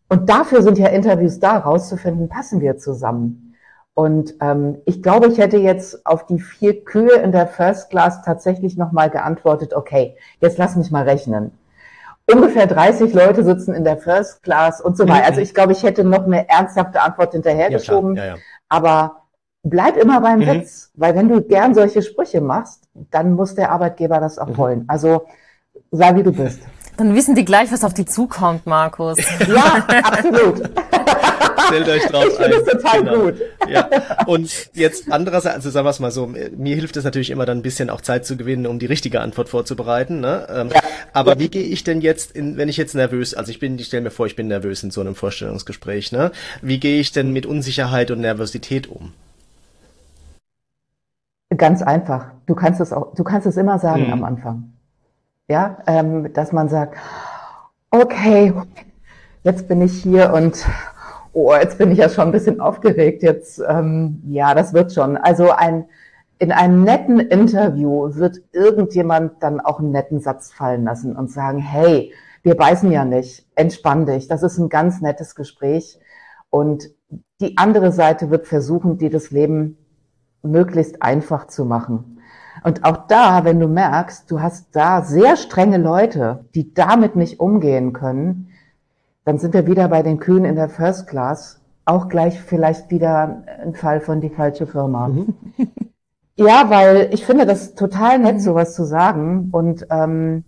Und dafür sind ja Interviews da, rauszufinden, passen wir zusammen. Und ähm, ich glaube, ich hätte jetzt auf die vier Kühe in der First Class tatsächlich nochmal geantwortet, okay, jetzt lass mich mal rechnen. Ungefähr 30 Leute sitzen in der First Class und so weiter. Also ich glaube, ich hätte noch eine ernsthafte Antwort hinterhergeschoben. Ja, ja, ja. Aber bleib immer beim mhm. Witz, weil wenn du gern solche Sprüche machst, dann muss der Arbeitgeber das auch mhm. wollen. Also sei wie du bist. Dann wissen die gleich, was auf die zukommt, Markus. ja, absolut. Stellt euch drauf ich ein. Das total genau. gut. Ja. Und jetzt andererseits, also sagen wir es mal so, mir hilft es natürlich immer dann ein bisschen auch Zeit zu gewinnen, um die richtige Antwort vorzubereiten. Ne? Ähm, ja. Aber wie gehe ich denn jetzt, in, wenn ich jetzt nervös, also ich bin, ich stelle mir vor, ich bin nervös in so einem Vorstellungsgespräch, ne? Wie gehe ich denn mit Unsicherheit und Nervosität um? Ganz einfach. Du kannst es auch, du kannst es immer sagen mhm. am Anfang. Ja, ähm, dass man sagt, okay, jetzt bin ich hier und oh, jetzt bin ich ja schon ein bisschen aufgeregt. Jetzt, ähm, ja, das wird schon. Also ein in einem netten Interview wird irgendjemand dann auch einen netten Satz fallen lassen und sagen, hey, wir beißen ja nicht, entspann dich. Das ist ein ganz nettes Gespräch. Und die andere Seite wird versuchen, dir das Leben möglichst einfach zu machen. Und auch da, wenn du merkst, du hast da sehr strenge Leute, die damit nicht umgehen können, dann sind wir wieder bei den Kühen in der First Class. Auch gleich vielleicht wieder ein Fall von die falsche Firma. Mhm. Ja, weil ich finde das total nett, mhm. sowas zu sagen. Und ähm,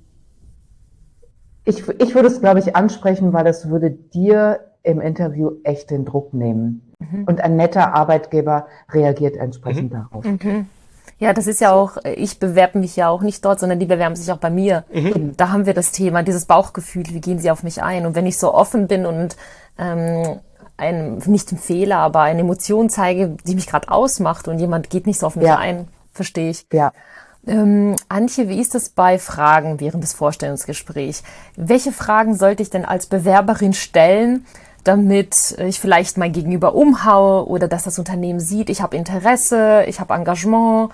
ich, ich würde es, glaube ich, ansprechen, weil das würde dir im Interview echt den Druck nehmen. Mhm. Und ein netter Arbeitgeber reagiert entsprechend mhm. darauf. Mhm. Ja, das ist ja auch, ich bewerbe mich ja auch nicht dort, sondern die bewerben sich auch bei mir. Mhm. Da haben wir das Thema, dieses Bauchgefühl, wie gehen sie auf mich ein? Und wenn ich so offen bin und ähm, ein, nicht ein Fehler, aber eine Emotion zeige, die mich gerade ausmacht und jemand geht nicht so auf mich ja. ein, verstehe ich. Ja. Ähm, Antje, wie ist es bei Fragen während des Vorstellungsgesprächs? Welche Fragen sollte ich denn als Bewerberin stellen, damit ich vielleicht mein Gegenüber umhaue oder dass das Unternehmen sieht, ich habe Interesse, ich habe Engagement?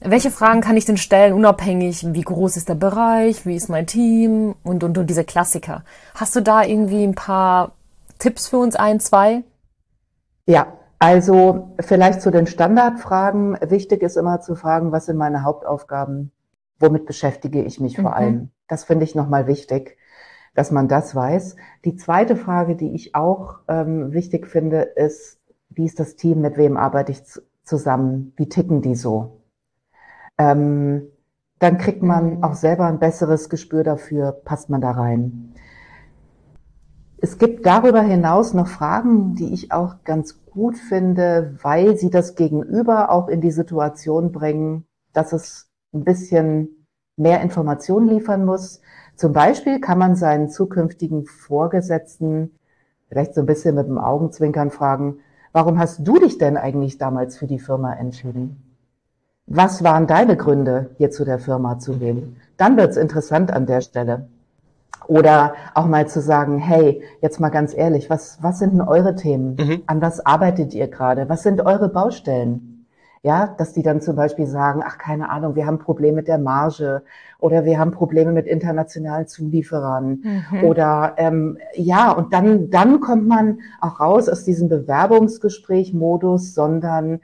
Welche Fragen kann ich denn stellen, unabhängig, wie groß ist der Bereich, wie ist mein Team und, und, und diese Klassiker? Hast du da irgendwie ein paar Tipps für uns, ein, zwei? Ja, also vielleicht zu den Standardfragen. Wichtig ist immer zu fragen, was sind meine Hauptaufgaben? Womit beschäftige ich mich vor mhm. allem? Das finde ich nochmal wichtig, dass man das weiß. Die zweite Frage, die ich auch ähm, wichtig finde, ist, wie ist das Team, mit wem arbeite ich zusammen? Wie ticken die so? Ähm, dann kriegt man auch selber ein besseres Gespür dafür, passt man da rein. Es gibt darüber hinaus noch Fragen, die ich auch ganz gut finde, weil sie das Gegenüber auch in die Situation bringen, dass es ein bisschen mehr Informationen liefern muss. Zum Beispiel kann man seinen zukünftigen Vorgesetzten vielleicht so ein bisschen mit dem Augenzwinkern fragen, warum hast du dich denn eigentlich damals für die Firma entschieden? Was waren deine Gründe, hier zu der Firma zu gehen? Dann wird's interessant an der Stelle. Oder auch mal zu sagen, hey, jetzt mal ganz ehrlich, was, was sind denn eure Themen? Mhm. An was arbeitet ihr gerade? Was sind eure Baustellen? Ja, dass die dann zum Beispiel sagen, ach, keine Ahnung, wir haben Probleme mit der Marge oder wir haben Probleme mit internationalen Zulieferern mhm. oder ähm, ja, und dann, dann kommt man auch raus aus diesem Bewerbungsgespräch-Modus, sondern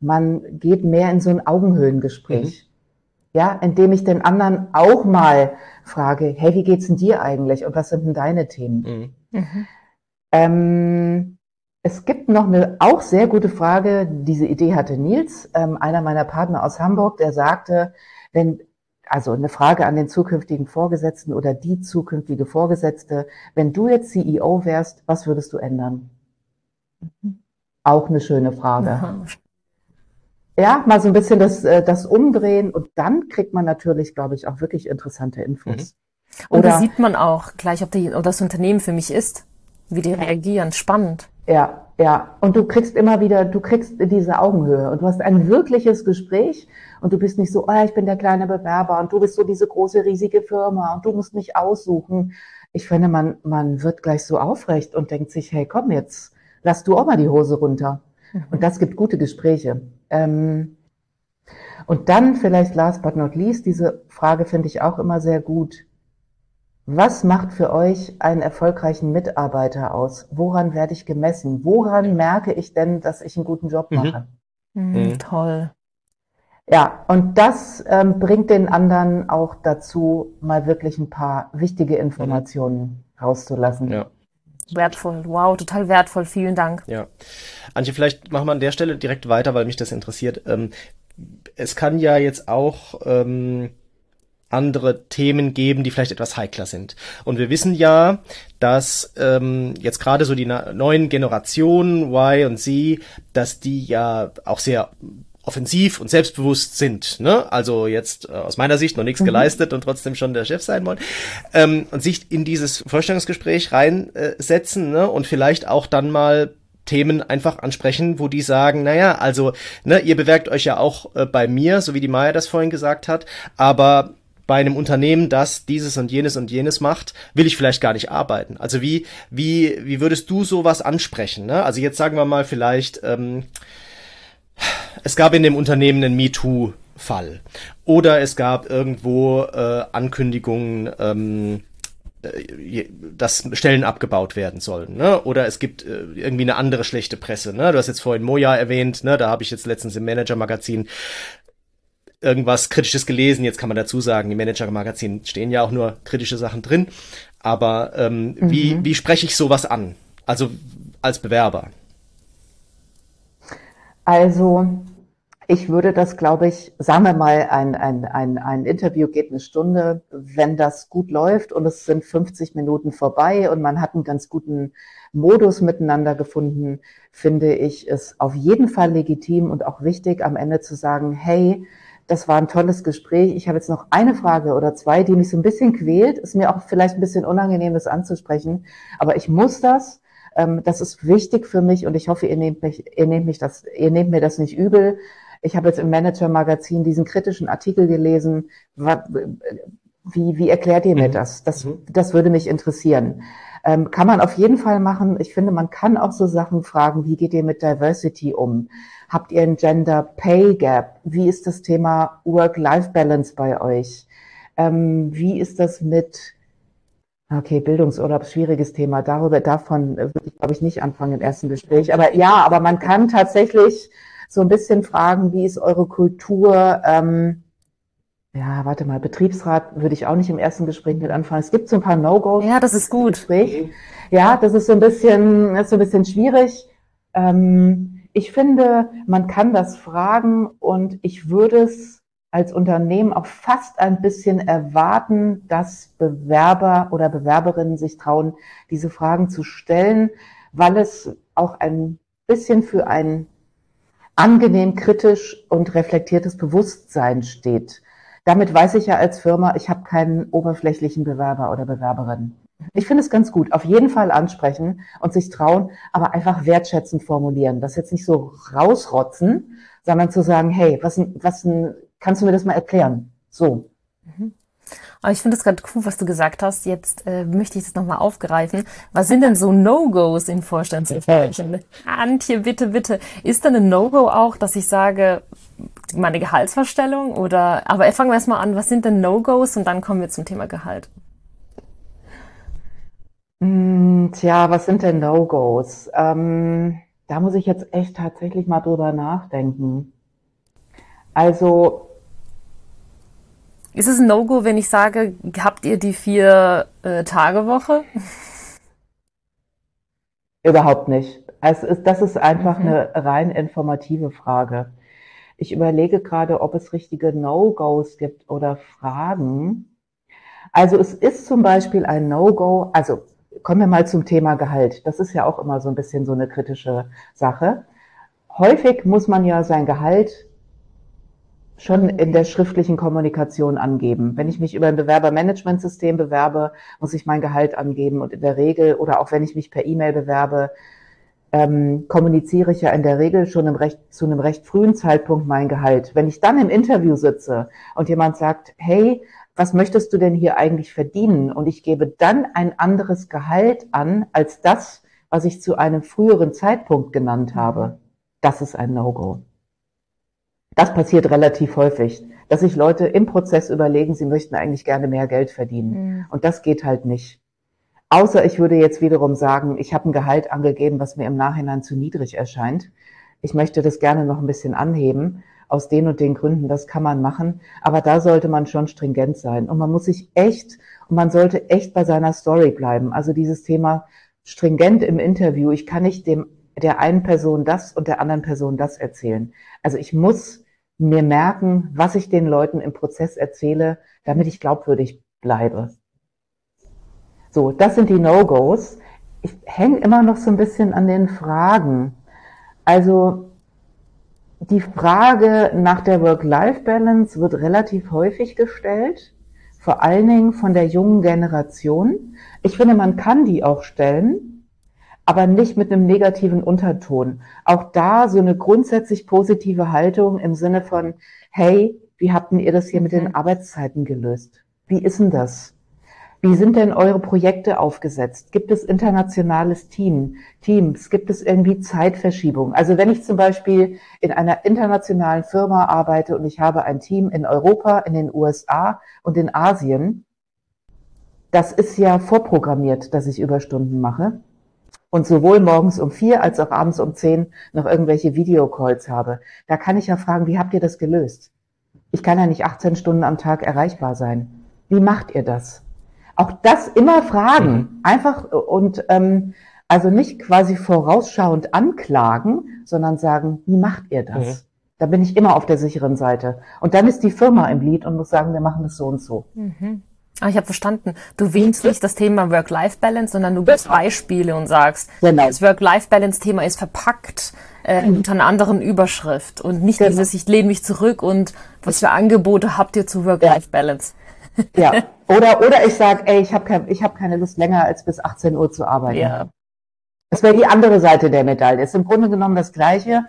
man geht mehr in so ein Augenhöhlengespräch. Mhm ja, indem ich den anderen auch mal frage, hey, wie geht's denn dir eigentlich und was sind denn deine Themen? Mhm. Ähm, es gibt noch eine auch sehr gute Frage, diese Idee hatte Nils, ähm, einer meiner Partner aus Hamburg, der sagte, wenn, also eine Frage an den zukünftigen Vorgesetzten oder die zukünftige Vorgesetzte, wenn du jetzt CEO wärst, was würdest du ändern? Auch eine schöne Frage. Ja, mal so ein bisschen das, äh, das Umdrehen und dann kriegt man natürlich, glaube ich, auch wirklich interessante Infos. Mhm. Und Oder, da sieht man auch gleich, ob, die, ob das Unternehmen für mich ist, wie die reagieren. Spannend. Ja, ja. Und du kriegst immer wieder, du kriegst diese Augenhöhe und du hast ein wirkliches Gespräch und du bist nicht so, oh, ich bin der kleine Bewerber und du bist so diese große, riesige Firma und du musst mich aussuchen. Ich finde, man, man wird gleich so aufrecht und denkt sich, hey, komm jetzt, lass du auch mal die Hose runter. Mhm. Und das gibt gute Gespräche. Ähm, und dann vielleicht last but not least, diese Frage finde ich auch immer sehr gut. Was macht für euch einen erfolgreichen Mitarbeiter aus? Woran werde ich gemessen? Woran merke ich denn, dass ich einen guten Job mhm. mache? Mhm. Mhm. Toll. Ja, und das ähm, bringt den anderen auch dazu, mal wirklich ein paar wichtige Informationen rauszulassen. Ja. Wertvoll, wow, total wertvoll, vielen Dank. Ja. Antje, vielleicht machen wir an der Stelle direkt weiter, weil mich das interessiert. Ähm, es kann ja jetzt auch ähm, andere Themen geben, die vielleicht etwas heikler sind. Und wir wissen ja, dass ähm, jetzt gerade so die neuen Generationen Y und Z, dass die ja auch sehr offensiv und selbstbewusst sind. Ne? Also jetzt äh, aus meiner Sicht noch nichts mhm. geleistet und trotzdem schon der Chef sein wollen. Ähm, und sich in dieses Vorstellungsgespräch reinsetzen ne? und vielleicht auch dann mal Themen einfach ansprechen, wo die sagen, naja, also, ne, ihr bewerkt euch ja auch äh, bei mir, so wie die Maya das vorhin gesagt hat, aber bei einem Unternehmen, das dieses und jenes und jenes macht, will ich vielleicht gar nicht arbeiten. Also wie, wie, wie würdest du sowas ansprechen? Ne? Also jetzt sagen wir mal vielleicht, ähm, es gab in dem Unternehmen einen MeToo-Fall. Oder es gab irgendwo äh, Ankündigungen, ähm, äh, dass Stellen abgebaut werden sollen, ne? Oder es gibt äh, irgendwie eine andere schlechte Presse, ne? Du hast jetzt vorhin Moja erwähnt, ne? Da habe ich jetzt letztens im Manager-Magazin irgendwas Kritisches gelesen. Jetzt kann man dazu sagen, im Manager-Magazin stehen ja auch nur kritische Sachen drin. Aber ähm, mhm. wie, wie spreche ich sowas an? Also als Bewerber. Also ich würde das, glaube ich, sagen wir mal, ein, ein, ein, ein Interview geht eine Stunde. Wenn das gut läuft und es sind 50 Minuten vorbei und man hat einen ganz guten Modus miteinander gefunden, finde ich es auf jeden Fall legitim und auch wichtig, am Ende zu sagen, hey, das war ein tolles Gespräch. Ich habe jetzt noch eine Frage oder zwei, die mich so ein bisschen quält. Ist mir auch vielleicht ein bisschen unangenehm, das anzusprechen. Aber ich muss das ähm, das ist wichtig für mich und ich hoffe, ihr nehmt, mich, ihr, nehmt mich das, ihr nehmt mir das nicht übel. ich habe jetzt im Manager-Magazin diesen kritischen Artikel gelesen. Wie, wie erklärt ihr mir mhm. das? Das, mhm. das würde mich interessieren. Ähm, kann man auf jeden Fall machen. Ich finde, man kann auch so Sachen fragen, wie geht ihr mit Diversity um? Habt ihr ein Gender Pay Gap? Wie ist das Thema Work-Life-Balance bei euch? Ähm, wie ist das mit Okay, Bildungsurlaub, schwieriges Thema. Darüber, davon würde ich, glaube ich, nicht anfangen im ersten Gespräch. Aber ja, aber man kann tatsächlich so ein bisschen fragen, wie ist eure Kultur? Ähm, ja, warte mal, Betriebsrat würde ich auch nicht im ersten Gespräch mit anfangen. Es gibt so ein paar No-Gos. Ja, das ist gut. Gespräch. Ja, das ist so ein bisschen, das ist so ein bisschen schwierig. Ähm, ich finde, man kann das fragen und ich würde es als Unternehmen auch fast ein bisschen erwarten, dass Bewerber oder Bewerberinnen sich trauen, diese Fragen zu stellen, weil es auch ein bisschen für ein angenehm kritisch und reflektiertes Bewusstsein steht. Damit weiß ich ja als Firma, ich habe keinen oberflächlichen Bewerber oder Bewerberin. Ich finde es ganz gut. Auf jeden Fall ansprechen und sich trauen, aber einfach wertschätzend formulieren. Das jetzt nicht so rausrotzen, sondern zu sagen, hey, was, was kannst du mir das mal erklären? So. Mhm. Aber ich finde es gerade cool, was du gesagt hast. Jetzt äh, möchte ich das nochmal aufgreifen. Was sind denn so No-Gos in Vorstandsgesprächen? Antje, bitte, bitte. Ist denn ein No-Go auch, dass ich sage, meine Gehaltsvorstellung oder, aber fangen wir erstmal an. Was sind denn No-Gos? Und dann kommen wir zum Thema Gehalt. Hm, tja, was sind denn No-Gos? Ähm, da muss ich jetzt echt tatsächlich mal drüber nachdenken. Also ist es ein No-Go, wenn ich sage, habt ihr die vier äh, Tage Woche? Überhaupt nicht. Also das ist einfach mhm. eine rein informative Frage. Ich überlege gerade, ob es richtige No-Gos gibt oder Fragen. Also es ist zum Beispiel ein No-Go, also kommen wir mal zum Thema Gehalt. Das ist ja auch immer so ein bisschen so eine kritische Sache. Häufig muss man ja sein Gehalt schon in der schriftlichen Kommunikation angeben. Wenn ich mich über ein Bewerbermanagementsystem bewerbe, muss ich mein Gehalt angeben und in der Regel oder auch wenn ich mich per E-Mail bewerbe, ähm, kommuniziere ich ja in der Regel schon im recht, zu einem recht frühen Zeitpunkt mein Gehalt. Wenn ich dann im Interview sitze und jemand sagt, hey, was möchtest du denn hier eigentlich verdienen? Und ich gebe dann ein anderes Gehalt an als das, was ich zu einem früheren Zeitpunkt genannt habe. Das ist ein No-Go. Das passiert relativ häufig, dass sich Leute im Prozess überlegen, sie möchten eigentlich gerne mehr Geld verdienen. Mhm. Und das geht halt nicht. Außer ich würde jetzt wiederum sagen, ich habe ein Gehalt angegeben, was mir im Nachhinein zu niedrig erscheint. Ich möchte das gerne noch ein bisschen anheben. Aus den und den Gründen, das kann man machen. Aber da sollte man schon stringent sein. Und man muss sich echt, und man sollte echt bei seiner Story bleiben. Also dieses Thema stringent im Interview. Ich kann nicht dem, der einen Person das und der anderen Person das erzählen. Also ich muss mir merken, was ich den Leuten im Prozess erzähle, damit ich glaubwürdig bleibe. So, das sind die No-Gos. Ich hänge immer noch so ein bisschen an den Fragen. Also die Frage nach der Work-Life-Balance wird relativ häufig gestellt, vor allen Dingen von der jungen Generation. Ich finde, man kann die auch stellen, aber nicht mit einem negativen Unterton. Auch da so eine grundsätzlich positive Haltung im Sinne von, hey, wie habt denn ihr das hier mit den mhm. Arbeitszeiten gelöst? Wie ist denn das? Wie sind denn eure Projekte aufgesetzt? Gibt es internationales Team, Teams? Gibt es irgendwie Zeitverschiebung? Also wenn ich zum Beispiel in einer internationalen Firma arbeite und ich habe ein Team in Europa, in den USA und in Asien, das ist ja vorprogrammiert, dass ich Überstunden mache und sowohl morgens um vier als auch abends um zehn noch irgendwelche Videocalls habe, da kann ich ja fragen, wie habt ihr das gelöst? Ich kann ja nicht 18 Stunden am Tag erreichbar sein. Wie macht ihr das? Auch das immer fragen, mhm. einfach und ähm, also nicht quasi vorausschauend anklagen, sondern sagen, wie macht ihr das? Mhm. Da bin ich immer auf der sicheren Seite. Und dann ist die Firma im Lied und muss sagen, wir machen das so und so. Mhm. Ah, ich habe verstanden. Du wählst nicht das Thema Work-Life-Balance, sondern du gibst Beispiele und sagst, genau. das Work-Life-Balance-Thema ist verpackt äh, mhm. unter einer anderen Überschrift und nicht genau. dieses, ich lehne mich zurück und was für Angebote habt ihr zu Work-Life-Balance? Ja. Ja, oder, oder ich sage, ey, ich habe kein, ich hab keine Lust länger als bis 18 Uhr zu arbeiten. Ja. Das wäre die andere Seite der Medaille. Ist im Grunde genommen das Gleiche.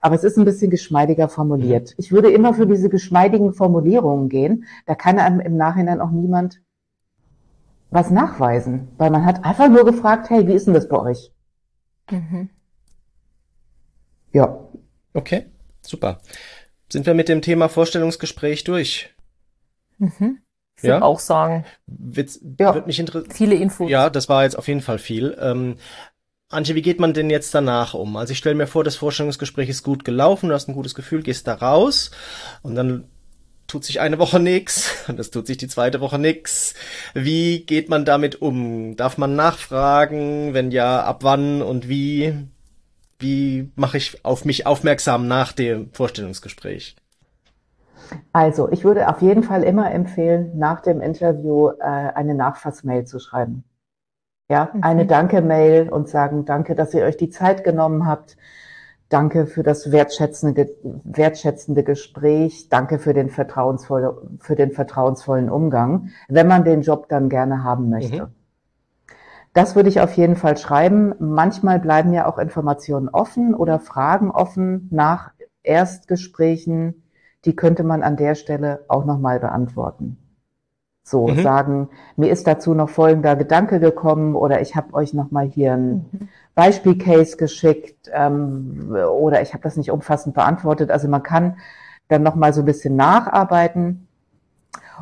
aber es ist ein bisschen geschmeidiger formuliert. Ich würde immer für diese geschmeidigen Formulierungen gehen. Da kann einem im Nachhinein auch niemand was nachweisen, weil man hat einfach nur gefragt, hey, wie ist denn das bei euch? Mhm. Ja. Okay, super. Sind wir mit dem Thema Vorstellungsgespräch durch? Mhm. Ich ja? auch sagen. Wird, ja. wird mich interessieren. Viele Infos. Ja, das war jetzt auf jeden Fall viel. Ähm, Antje, wie geht man denn jetzt danach um? Also ich stelle mir vor, das Vorstellungsgespräch ist gut gelaufen, du hast ein gutes Gefühl, gehst da raus und dann tut sich eine Woche nix und es tut sich die zweite Woche nix. Wie geht man damit um? Darf man nachfragen? Wenn ja, ab wann und wie? Wie mache ich auf mich aufmerksam nach dem Vorstellungsgespräch? Also, ich würde auf jeden Fall immer empfehlen, nach dem Interview äh, eine Nachfassmail zu schreiben. Ja, mhm. eine Danke-Mail und sagen, danke, dass ihr euch die Zeit genommen habt. Danke für das wertschätzende, wertschätzende Gespräch. Danke für den, vertrauensvolle, für den vertrauensvollen Umgang, wenn man den Job dann gerne haben möchte. Mhm. Das würde ich auf jeden Fall schreiben. Manchmal bleiben ja auch Informationen offen oder Fragen offen nach Erstgesprächen die könnte man an der Stelle auch nochmal beantworten. So mhm. sagen, mir ist dazu noch folgender Gedanke gekommen oder ich habe euch nochmal hier ein mhm. Beispielcase geschickt ähm, oder ich habe das nicht umfassend beantwortet. Also man kann dann nochmal so ein bisschen nacharbeiten.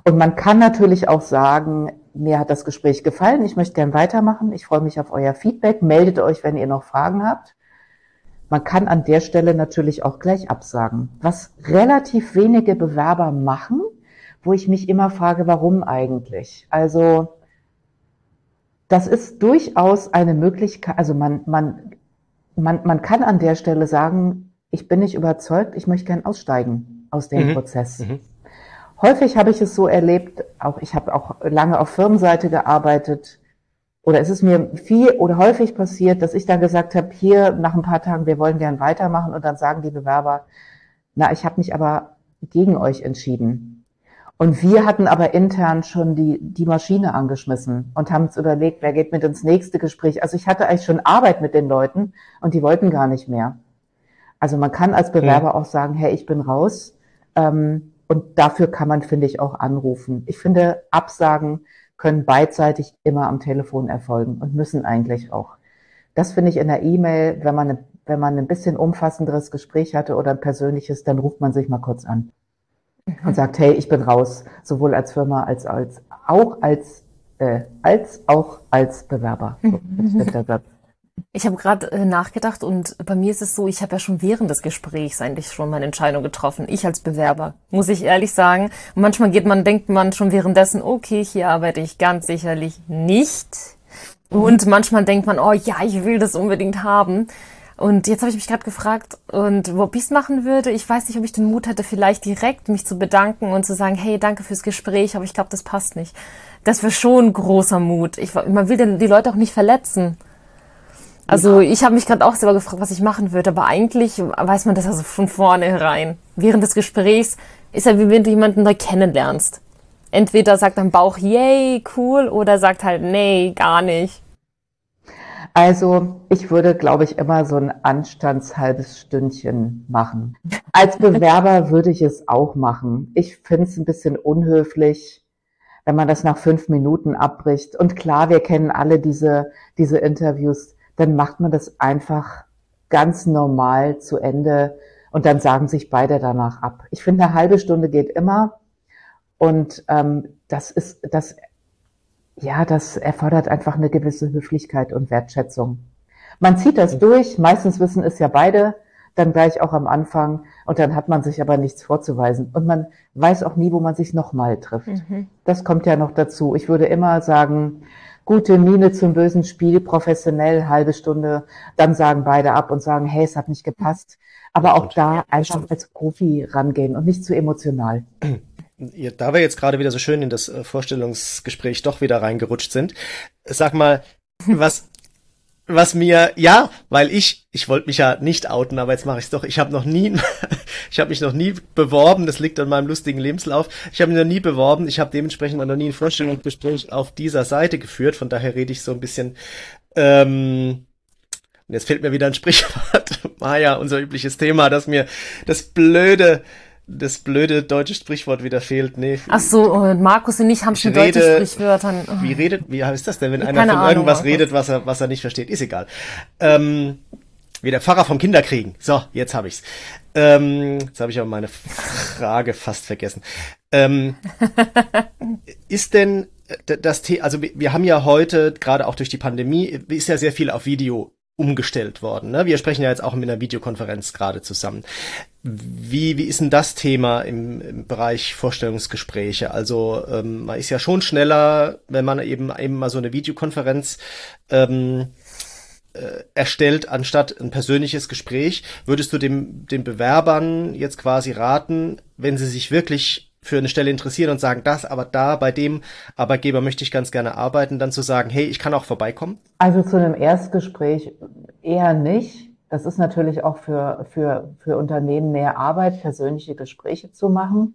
Und man kann natürlich auch sagen, mir hat das Gespräch gefallen, ich möchte gern weitermachen, ich freue mich auf euer Feedback, meldet euch, wenn ihr noch Fragen habt. Man kann an der Stelle natürlich auch gleich absagen, was relativ wenige Bewerber machen, wo ich mich immer frage, warum eigentlich? Also, das ist durchaus eine Möglichkeit, also man, man, man, man kann an der Stelle sagen, ich bin nicht überzeugt, ich möchte gern aussteigen aus dem mhm. Prozess. Mhm. Häufig habe ich es so erlebt, auch ich habe auch lange auf Firmenseite gearbeitet, oder es ist mir viel oder häufig passiert, dass ich dann gesagt habe, hier nach ein paar Tagen, wir wollen gern weitermachen und dann sagen die Bewerber, na, ich habe mich aber gegen euch entschieden. Und wir hatten aber intern schon die, die Maschine angeschmissen und haben uns überlegt, wer geht mit ins nächste Gespräch. Also ich hatte eigentlich schon Arbeit mit den Leuten und die wollten gar nicht mehr. Also man kann als Bewerber ja. auch sagen, hey, ich bin raus. Ähm, und dafür kann man, finde ich, auch anrufen. Ich finde, Absagen können beidseitig immer am Telefon erfolgen und müssen eigentlich auch. Das finde ich in der E-Mail, wenn man, wenn man ein bisschen umfassenderes Gespräch hatte oder ein persönliches, dann ruft man sich mal kurz an und sagt, hey, ich bin raus, sowohl als Firma als, als auch als, äh, als auch als Bewerber. So, mhm. Ich habe gerade äh, nachgedacht und bei mir ist es so, ich habe ja schon während des Gesprächs eigentlich schon meine Entscheidung getroffen. Ich als Bewerber, muss ich ehrlich sagen. Und manchmal geht man, denkt man schon währenddessen, okay, hier arbeite ich ganz sicherlich nicht. Und manchmal denkt man, oh ja, ich will das unbedingt haben. Und jetzt habe ich mich gerade gefragt, und ob ich es machen würde, ich weiß nicht, ob ich den Mut hätte, vielleicht direkt mich zu bedanken und zu sagen, hey, danke fürs Gespräch, aber ich glaube, das passt nicht. Das wäre schon großer Mut. Ich, man will die Leute auch nicht verletzen. Also ich habe mich gerade auch selber gefragt, was ich machen würde, aber eigentlich weiß man das also von vornherein. Während des Gesprächs ist ja wie wenn du jemanden neu kennenlernst. Entweder sagt dein Bauch, yay, cool, oder sagt halt, nee, gar nicht. Also ich würde, glaube ich, immer so ein anstandshalbes Stündchen machen. Als Bewerber würde ich es auch machen. Ich finde es ein bisschen unhöflich, wenn man das nach fünf Minuten abbricht. Und klar, wir kennen alle diese, diese Interviews dann macht man das einfach ganz normal zu Ende und dann sagen sich beide danach ab. Ich finde, eine halbe Stunde geht immer und ähm, das ist das ja, das erfordert einfach eine gewisse Höflichkeit und Wertschätzung. Man zieht das durch, meistens wissen es ja beide, dann gleich auch am Anfang und dann hat man sich aber nichts vorzuweisen und man weiß auch nie, wo man sich nochmal trifft. Mhm. Das kommt ja noch dazu. Ich würde immer sagen, gute Miene zum bösen Spiel, professionell, halbe Stunde, dann sagen beide ab und sagen, hey, es hat nicht gepasst. Aber auch da einfach als Profi rangehen und nicht zu emotional. Da wir jetzt gerade wieder so schön in das äh, Vorstellungsgespräch doch wieder reingerutscht sind, sag mal, was was mir ja, weil ich ich wollte mich ja nicht outen, aber jetzt mache ich es doch. Ich habe noch nie ich habe mich noch nie beworben, das liegt an meinem lustigen Lebenslauf. Ich habe mich noch nie beworben, ich habe dementsprechend noch nie ein Vorstellungsgespräch auf dieser Seite geführt, von daher rede ich so ein bisschen ähm, Und jetzt fehlt mir wieder ein Sprichwort. Maja, unser übliches Thema, dass mir das blöde das blöde deutsche Sprichwort wieder fehlt. Nee. Ach so, und Markus und ich haben schon deutsche Sprichwörter. Oh. Wie redet, wie heißt das denn, wenn einer von Ahnung, irgendwas redet, was er, was er nicht versteht? Ist egal. Ähm, wie der Pfarrer vom Kinderkriegen. So, jetzt habe ich's. Ähm, jetzt habe ich aber meine Frage fast vergessen. Ähm, ist denn das Thema, also wir haben ja heute, gerade auch durch die Pandemie, ist ja sehr viel auf Video umgestellt worden. Ne? Wir sprechen ja jetzt auch in einer Videokonferenz gerade zusammen. Wie, wie ist denn das Thema im, im Bereich Vorstellungsgespräche? Also ähm, man ist ja schon schneller, wenn man eben eben mal so eine Videokonferenz ähm, äh, erstellt, anstatt ein persönliches Gespräch. Würdest du dem, den Bewerbern jetzt quasi raten, wenn sie sich wirklich für eine Stelle interessieren und sagen, das, aber da, bei dem Arbeitgeber möchte ich ganz gerne arbeiten, dann zu sagen, hey, ich kann auch vorbeikommen? Also zu einem Erstgespräch eher nicht. Das ist natürlich auch für, für, für Unternehmen mehr Arbeit, persönliche Gespräche zu machen.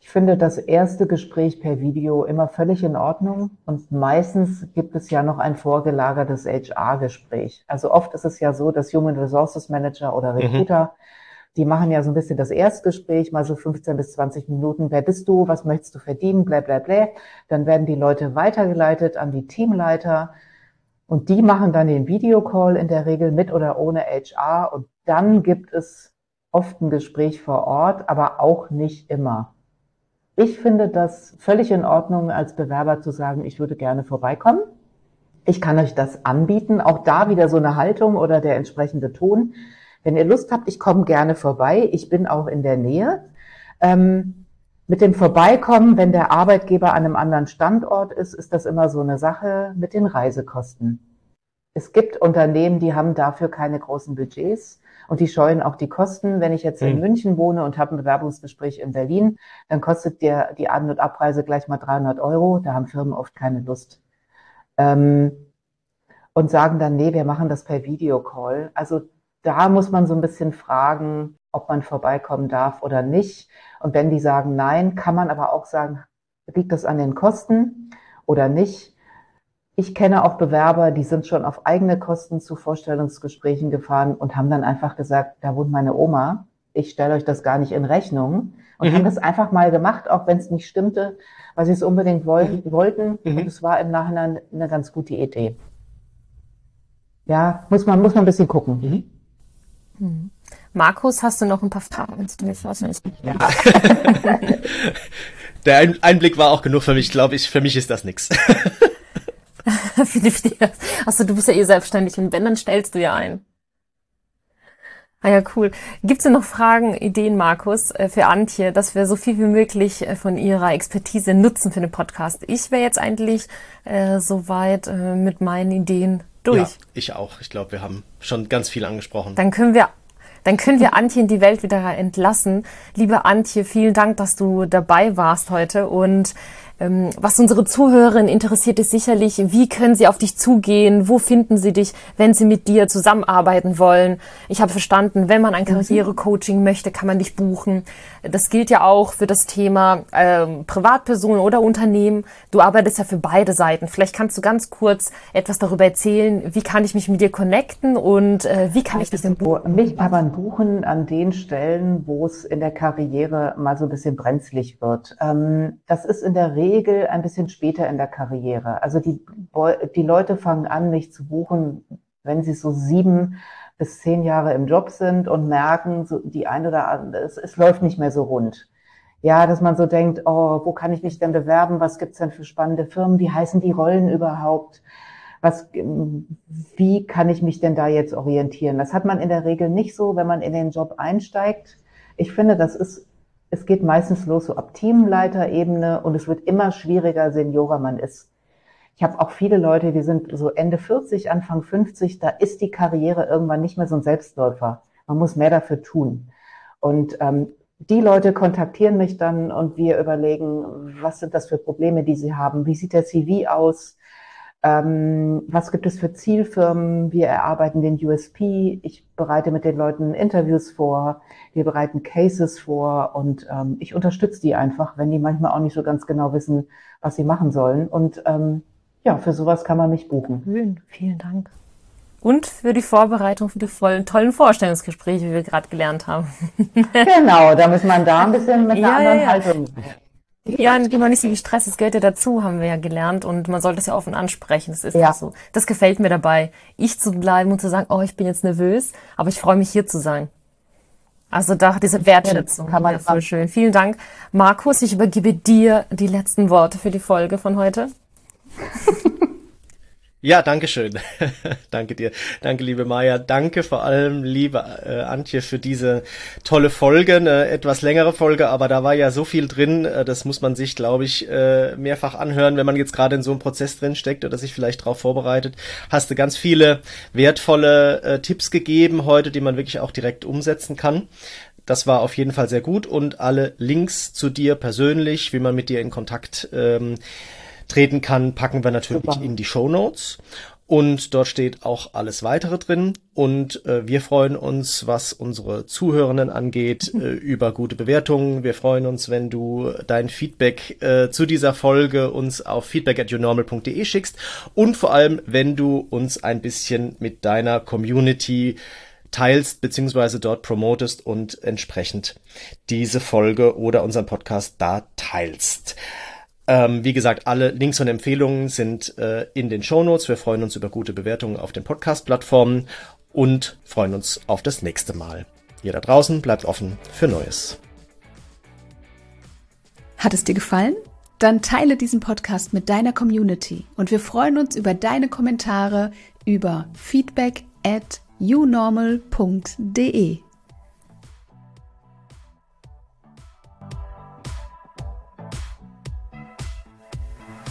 Ich finde das erste Gespräch per Video immer völlig in Ordnung und meistens gibt es ja noch ein vorgelagertes HR-Gespräch. Also oft ist es ja so, dass Human Resources Manager oder mhm. Recruiter mhm die machen ja so ein bisschen das Erstgespräch, mal so 15 bis 20 Minuten. Wer bist du? Was möchtest du verdienen? Blä, blä, blä. Dann werden die Leute weitergeleitet an die Teamleiter und die machen dann den Videocall in der Regel mit oder ohne HR und dann gibt es oft ein Gespräch vor Ort, aber auch nicht immer. Ich finde das völlig in Ordnung, als Bewerber zu sagen, ich würde gerne vorbeikommen. Ich kann euch das anbieten. Auch da wieder so eine Haltung oder der entsprechende Ton. Wenn ihr Lust habt, ich komme gerne vorbei. Ich bin auch in der Nähe. Ähm, mit dem Vorbeikommen, wenn der Arbeitgeber an einem anderen Standort ist, ist das immer so eine Sache mit den Reisekosten. Es gibt Unternehmen, die haben dafür keine großen Budgets und die scheuen auch die Kosten. Wenn ich jetzt in hm. München wohne und habe ein Bewerbungsgespräch in Berlin, dann kostet dir die An- und Abreise gleich mal 300 Euro. Da haben Firmen oft keine Lust. Ähm, und sagen dann, nee, wir machen das per Videocall. Also da muss man so ein bisschen fragen, ob man vorbeikommen darf oder nicht. Und wenn die sagen nein, kann man aber auch sagen, liegt das an den Kosten oder nicht? Ich kenne auch Bewerber, die sind schon auf eigene Kosten zu Vorstellungsgesprächen gefahren und haben dann einfach gesagt, da wohnt meine Oma, ich stelle euch das gar nicht in Rechnung und mhm. haben das einfach mal gemacht, auch wenn es nicht stimmte, weil sie es unbedingt woll mhm. wollten. Mhm. Und es war im Nachhinein eine ganz gute Idee. Ja, muss man, muss man ein bisschen gucken. Markus, hast du noch ein paar Fragen? Ja. Der Einblick war auch genug für mich, glaube ich. Für mich ist das nichts. Achso, du bist ja eh selbstständig und wenn, dann stellst du ja ein. Ah ja, cool. Gibt es denn noch Fragen, Ideen, Markus, äh, für Antje, dass wir so viel wie möglich äh, von ihrer Expertise nutzen für den Podcast? Ich wäre jetzt eigentlich äh, soweit äh, mit meinen Ideen durch. Ja, ich auch. Ich glaube, wir haben schon ganz viel angesprochen. Dann können wir dann können wir Antje in die Welt wieder entlassen. Liebe Antje, vielen Dank, dass du dabei warst heute und was unsere Zuhörerinnen interessiert, ist sicherlich, wie können sie auf dich zugehen? Wo finden sie dich, wenn sie mit dir zusammenarbeiten wollen? Ich habe verstanden, wenn man ein mhm. Karrierecoaching möchte, kann man dich buchen. Das gilt ja auch für das Thema ähm, Privatpersonen oder Unternehmen. Du arbeitest ja für beide Seiten. Vielleicht kannst du ganz kurz etwas darüber erzählen, wie kann ich mich mit dir connecten und äh, wie kann ich dich denn buchen? Mich kann man buchen an den Stellen, wo es in der Karriere mal so ein bisschen brenzlig wird. Ähm, das ist in der Regel Regel ein bisschen später in der Karriere. Also die, die Leute fangen an, mich zu buchen, wenn sie so sieben bis zehn Jahre im Job sind und merken, so die ein oder andere, es, es läuft nicht mehr so rund. Ja, dass man so denkt, oh, wo kann ich mich denn bewerben? Was gibt's denn für spannende Firmen? Wie heißen die Rollen überhaupt? Was, wie kann ich mich denn da jetzt orientieren? Das hat man in der Regel nicht so, wenn man in den Job einsteigt. Ich finde, das ist es geht meistens los so ab Teamleiterebene und es wird immer schwieriger, seniorer man ist. Ich habe auch viele Leute, die sind so Ende 40, Anfang 50, da ist die Karriere irgendwann nicht mehr so ein Selbstläufer. Man muss mehr dafür tun. Und ähm, die Leute kontaktieren mich dann und wir überlegen, was sind das für Probleme, die sie haben, wie sieht der CV aus, was gibt es für Zielfirmen? Wir erarbeiten den USP. Ich bereite mit den Leuten Interviews vor. Wir bereiten Cases vor und ähm, ich unterstütze die einfach, wenn die manchmal auch nicht so ganz genau wissen, was sie machen sollen. Und ähm, ja, für sowas kann man mich buchen. Schön, vielen Dank. und für die Vorbereitung für die vollen, tollen Vorstellungsgespräche, wie wir gerade gelernt haben. genau, da muss man da ein bisschen mit einer ja, anderen ja, ja. Haltung. Ja, genau nicht so gestresst, das gehört ja dazu, haben wir ja gelernt und man sollte es ja offen ansprechen. Das ist ja so. Das gefällt mir dabei, ich zu bleiben und zu sagen, oh, ich bin jetzt nervös, aber ich freue mich hier zu sein. Also da diese Wertschätzung, kann man ja, voll schön. Vielen Dank, Markus. Ich übergebe dir die letzten Worte für die Folge von heute. Ja, danke schön. danke dir. Danke, liebe Maya. Danke vor allem, liebe äh, Antje, für diese tolle Folge. Eine etwas längere Folge, aber da war ja so viel drin. Äh, das muss man sich, glaube ich, äh, mehrfach anhören, wenn man jetzt gerade in so einem Prozess drin steckt oder sich vielleicht darauf vorbereitet. Hast du ganz viele wertvolle äh, Tipps gegeben heute, die man wirklich auch direkt umsetzen kann. Das war auf jeden Fall sehr gut und alle Links zu dir persönlich, wie man mit dir in Kontakt ähm, treten kann, packen wir natürlich Super. in die Show Notes. Und dort steht auch alles weitere drin. Und äh, wir freuen uns, was unsere Zuhörenden angeht, äh, über gute Bewertungen. Wir freuen uns, wenn du dein Feedback äh, zu dieser Folge uns auf feedback at yournormal.de schickst. Und vor allem, wenn du uns ein bisschen mit deiner Community teilst beziehungsweise dort promotest und entsprechend diese Folge oder unseren Podcast da teilst. Ähm, wie gesagt, alle Links und Empfehlungen sind äh, in den Show Notes. Wir freuen uns über gute Bewertungen auf den Podcast-Plattformen und freuen uns auf das nächste Mal. Ihr da draußen bleibt offen für Neues. Hat es dir gefallen? Dann teile diesen Podcast mit deiner Community und wir freuen uns über deine Kommentare über feedback at unormal.de.